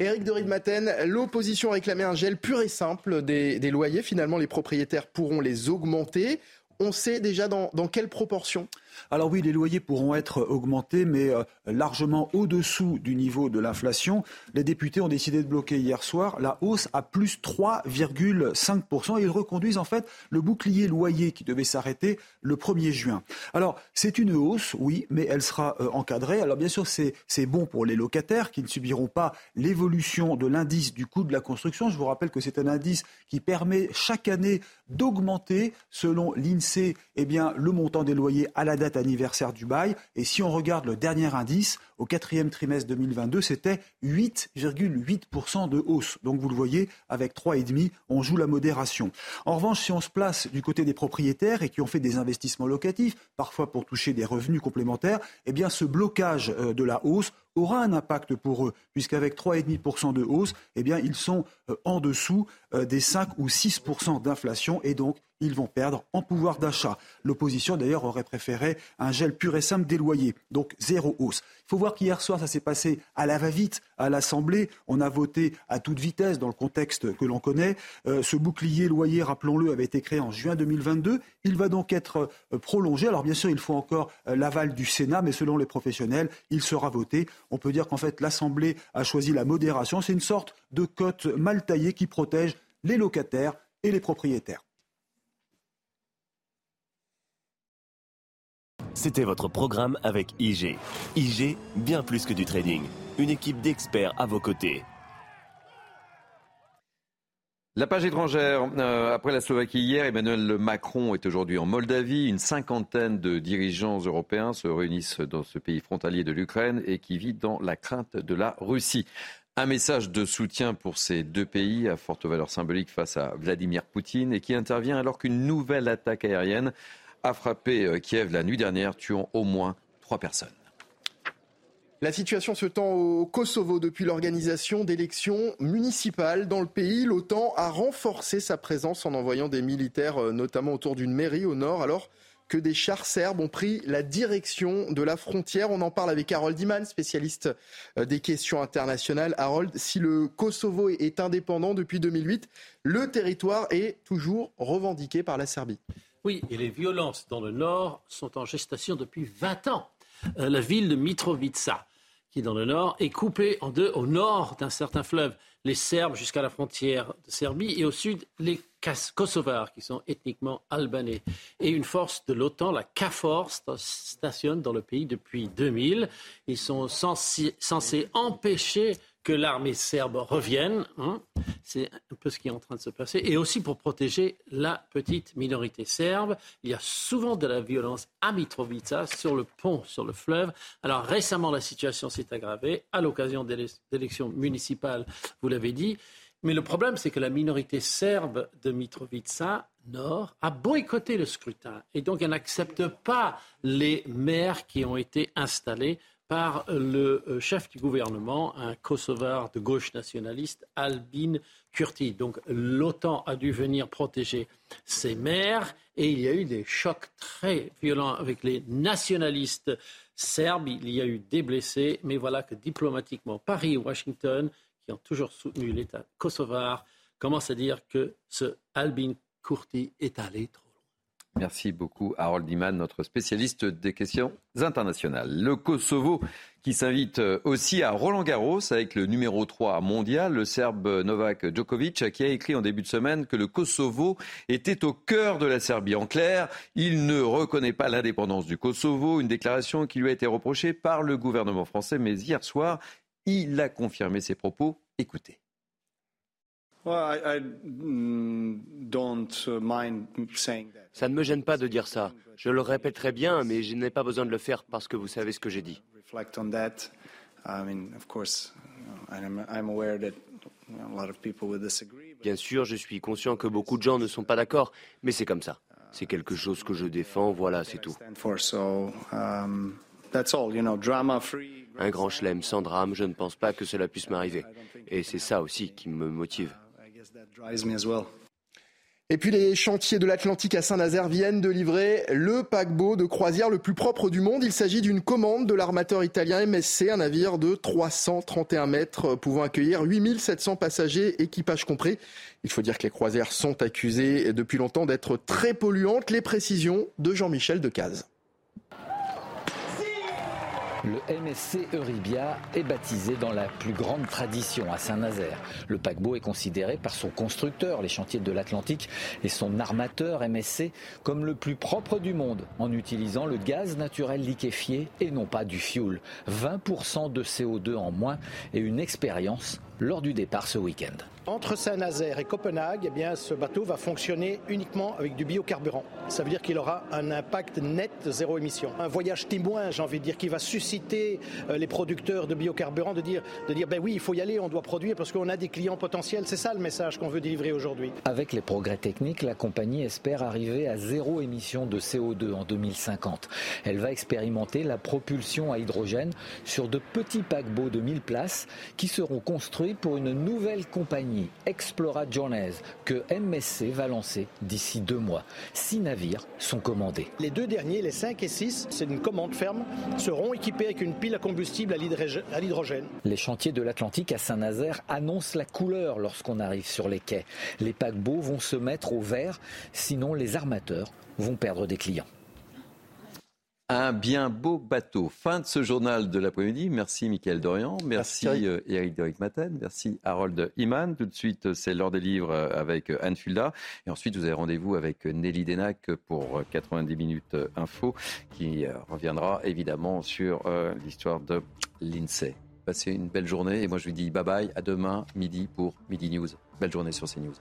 Éric de Ridmaten, l'opposition réclamait un gel pur et simple des, des loyers. Finalement, les propriétaires pourront les augmenter. On sait déjà dans, dans quelle proportion? Alors oui, les loyers pourront être augmentés, mais euh, largement au-dessous du niveau de l'inflation. Les députés ont décidé de bloquer hier soir la hausse à plus 3,5%. Et ils reconduisent en fait le bouclier loyer qui devait s'arrêter le 1er juin. Alors c'est une hausse, oui, mais elle sera euh, encadrée. Alors bien sûr, c'est bon pour les locataires qui ne subiront pas l'évolution de l'indice du coût de la construction. Je vous rappelle que c'est un indice qui permet chaque année d'augmenter, selon l'INSEE, eh le montant des loyers à l'année date anniversaire du bail. Et si on regarde le dernier indice, au quatrième trimestre 2022, c'était 8,8% de hausse. Donc vous le voyez, avec 3,5%, on joue la modération. En revanche, si on se place du côté des propriétaires et qui ont fait des investissements locatifs, parfois pour toucher des revenus complémentaires, eh bien ce blocage euh, de la hausse aura un impact pour eux, puisqu'avec 3,5% de hausse, eh ils sont euh, en dessous euh, des 5 ou 6% d'inflation et donc ils vont perdre en pouvoir d'achat. L'opposition, d'ailleurs, aurait préféré un gel pur et simple des loyers, donc zéro hausse. Faut voir qu'hier soir, ça s'est passé à la va-vite à l'Assemblée. On a voté à toute vitesse dans le contexte que l'on connaît. Euh, ce bouclier loyer, rappelons-le, avait été créé en juin 2022. Il va donc être euh, prolongé. Alors bien sûr, il faut encore euh, l'aval du Sénat, mais selon les professionnels, il sera voté. On peut dire qu'en fait, l'Assemblée a choisi la modération. C'est une sorte de cote mal taillée qui protège les locataires et les propriétaires. C'était votre programme avec IG. IG, bien plus que du trading. Une équipe d'experts à vos côtés. La page étrangère. Euh, après la Slovaquie hier, Emmanuel Macron est aujourd'hui en Moldavie. Une cinquantaine de dirigeants européens se réunissent dans ce pays frontalier de l'Ukraine et qui vit dans la crainte de la Russie. Un message de soutien pour ces deux pays à forte valeur symbolique face à Vladimir Poutine et qui intervient alors qu'une nouvelle attaque aérienne a frappé euh, Kiev la nuit dernière, tuant au moins trois personnes. La situation se tend au Kosovo depuis l'organisation d'élections municipales dans le pays. L'OTAN a renforcé sa présence en envoyant des militaires, euh, notamment autour d'une mairie au nord, alors que des chars serbes ont pris la direction de la frontière. On en parle avec Harold Iman, spécialiste euh, des questions internationales. Harold, si le Kosovo est indépendant depuis 2008, le territoire est toujours revendiqué par la Serbie. Oui, et les violences dans le nord sont en gestation depuis 20 ans. Euh, la ville de Mitrovica, qui est dans le nord, est coupée en deux au nord d'un certain fleuve. Les Serbes jusqu'à la frontière de Serbie et au sud les Kosovars, qui sont ethniquement albanais. Et une force de l'OTAN, la KFOR, stationne dans le pays depuis 2000. Ils sont censés empêcher que l'armée serbe revienne. Hein. C'est un peu ce qui est en train de se passer. Et aussi pour protéger la petite minorité serbe. Il y a souvent de la violence à Mitrovica, sur le pont, sur le fleuve. Alors récemment, la situation s'est aggravée à l'occasion d'élections municipales, vous l'avez dit. Mais le problème, c'est que la minorité serbe de Mitrovica Nord a boycotté le scrutin. Et donc, elle n'accepte pas les maires qui ont été installés par le euh, chef du gouvernement, un Kosovar de gauche nationaliste, Albin Kurti. Donc l'OTAN a dû venir protéger ses maires et il y a eu des chocs très violents avec les nationalistes serbes. Il y a eu des blessés, mais voilà que diplomatiquement, Paris et Washington, qui ont toujours soutenu l'État kosovar, commencent à dire que ce Albin Kurti est allé trop Merci beaucoup, Harold Diman, notre spécialiste des questions internationales. Le Kosovo qui s'invite aussi à Roland Garros avec le numéro 3 mondial, le Serbe Novak Djokovic, qui a écrit en début de semaine que le Kosovo était au cœur de la Serbie. En clair, il ne reconnaît pas l'indépendance du Kosovo, une déclaration qui lui a été reprochée par le gouvernement français. Mais hier soir, il a confirmé ses propos. Écoutez. Mm, ça ne me gêne pas de dire ça. Je le répéterai bien, mais je n'ai pas besoin de le faire parce que vous savez ce que j'ai dit. Bien sûr, je suis conscient que beaucoup de gens ne sont pas d'accord, mais c'est comme ça. C'est quelque chose que je défends, voilà, c'est tout. Um, Un grand chelem sans drame, je ne pense pas que cela puisse m'arriver. Et c'est ça aussi qui me motive. Et puis les chantiers de l'Atlantique à Saint-Nazaire viennent de livrer le paquebot de croisière le plus propre du monde. Il s'agit d'une commande de l'armateur italien MSC, un navire de 331 mètres pouvant accueillir 8700 passagers, équipage compris. Il faut dire que les croisières sont accusées depuis longtemps d'être très polluantes. Les précisions de Jean-Michel Decaze. Le MSC Euribia est baptisé dans la plus grande tradition à Saint-Nazaire. Le paquebot est considéré par son constructeur, les chantiers de l'Atlantique, et son armateur MSC comme le plus propre du monde en utilisant le gaz naturel liquéfié et non pas du fioul. 20% de CO2 en moins et une expérience lors du départ ce week-end. Entre Saint-Nazaire et Copenhague, eh bien, ce bateau va fonctionner uniquement avec du biocarburant. Ça veut dire qu'il aura un impact net zéro émission. Un voyage témoin, j'ai envie de dire, qui va susciter euh, les producteurs de biocarburant de dire, de dire ben oui, il faut y aller, on doit produire parce qu'on a des clients potentiels. C'est ça le message qu'on veut délivrer aujourd'hui. Avec les progrès techniques, la compagnie espère arriver à zéro émission de CO2 en 2050. Elle va expérimenter la propulsion à hydrogène sur de petits paquebots de 1000 places qui seront construits pour une nouvelle compagnie, Explora Journeys, que MSC va lancer d'ici deux mois. Six navires sont commandés. Les deux derniers, les 5 et 6, c'est une commande ferme, seront équipés avec une pile à combustible à l'hydrogène. Les chantiers de l'Atlantique à Saint-Nazaire annoncent la couleur lorsqu'on arrive sur les quais. Les paquebots vont se mettre au vert, sinon les armateurs vont perdre des clients. Un bien beau bateau. Fin de ce journal de l'après-midi. Merci Mickaël Dorian. Merci, Eric Éric Doric Maten. Merci Harold Iman. Tout de suite, c'est l'heure des livres avec Anne Fulda. Et ensuite, vous avez rendez-vous avec Nelly Denac pour 90 minutes info qui reviendra évidemment sur l'histoire de l'INSEE. Passez une belle journée et moi je vous dis bye bye à demain midi pour Midi News. Belle journée sur CNews.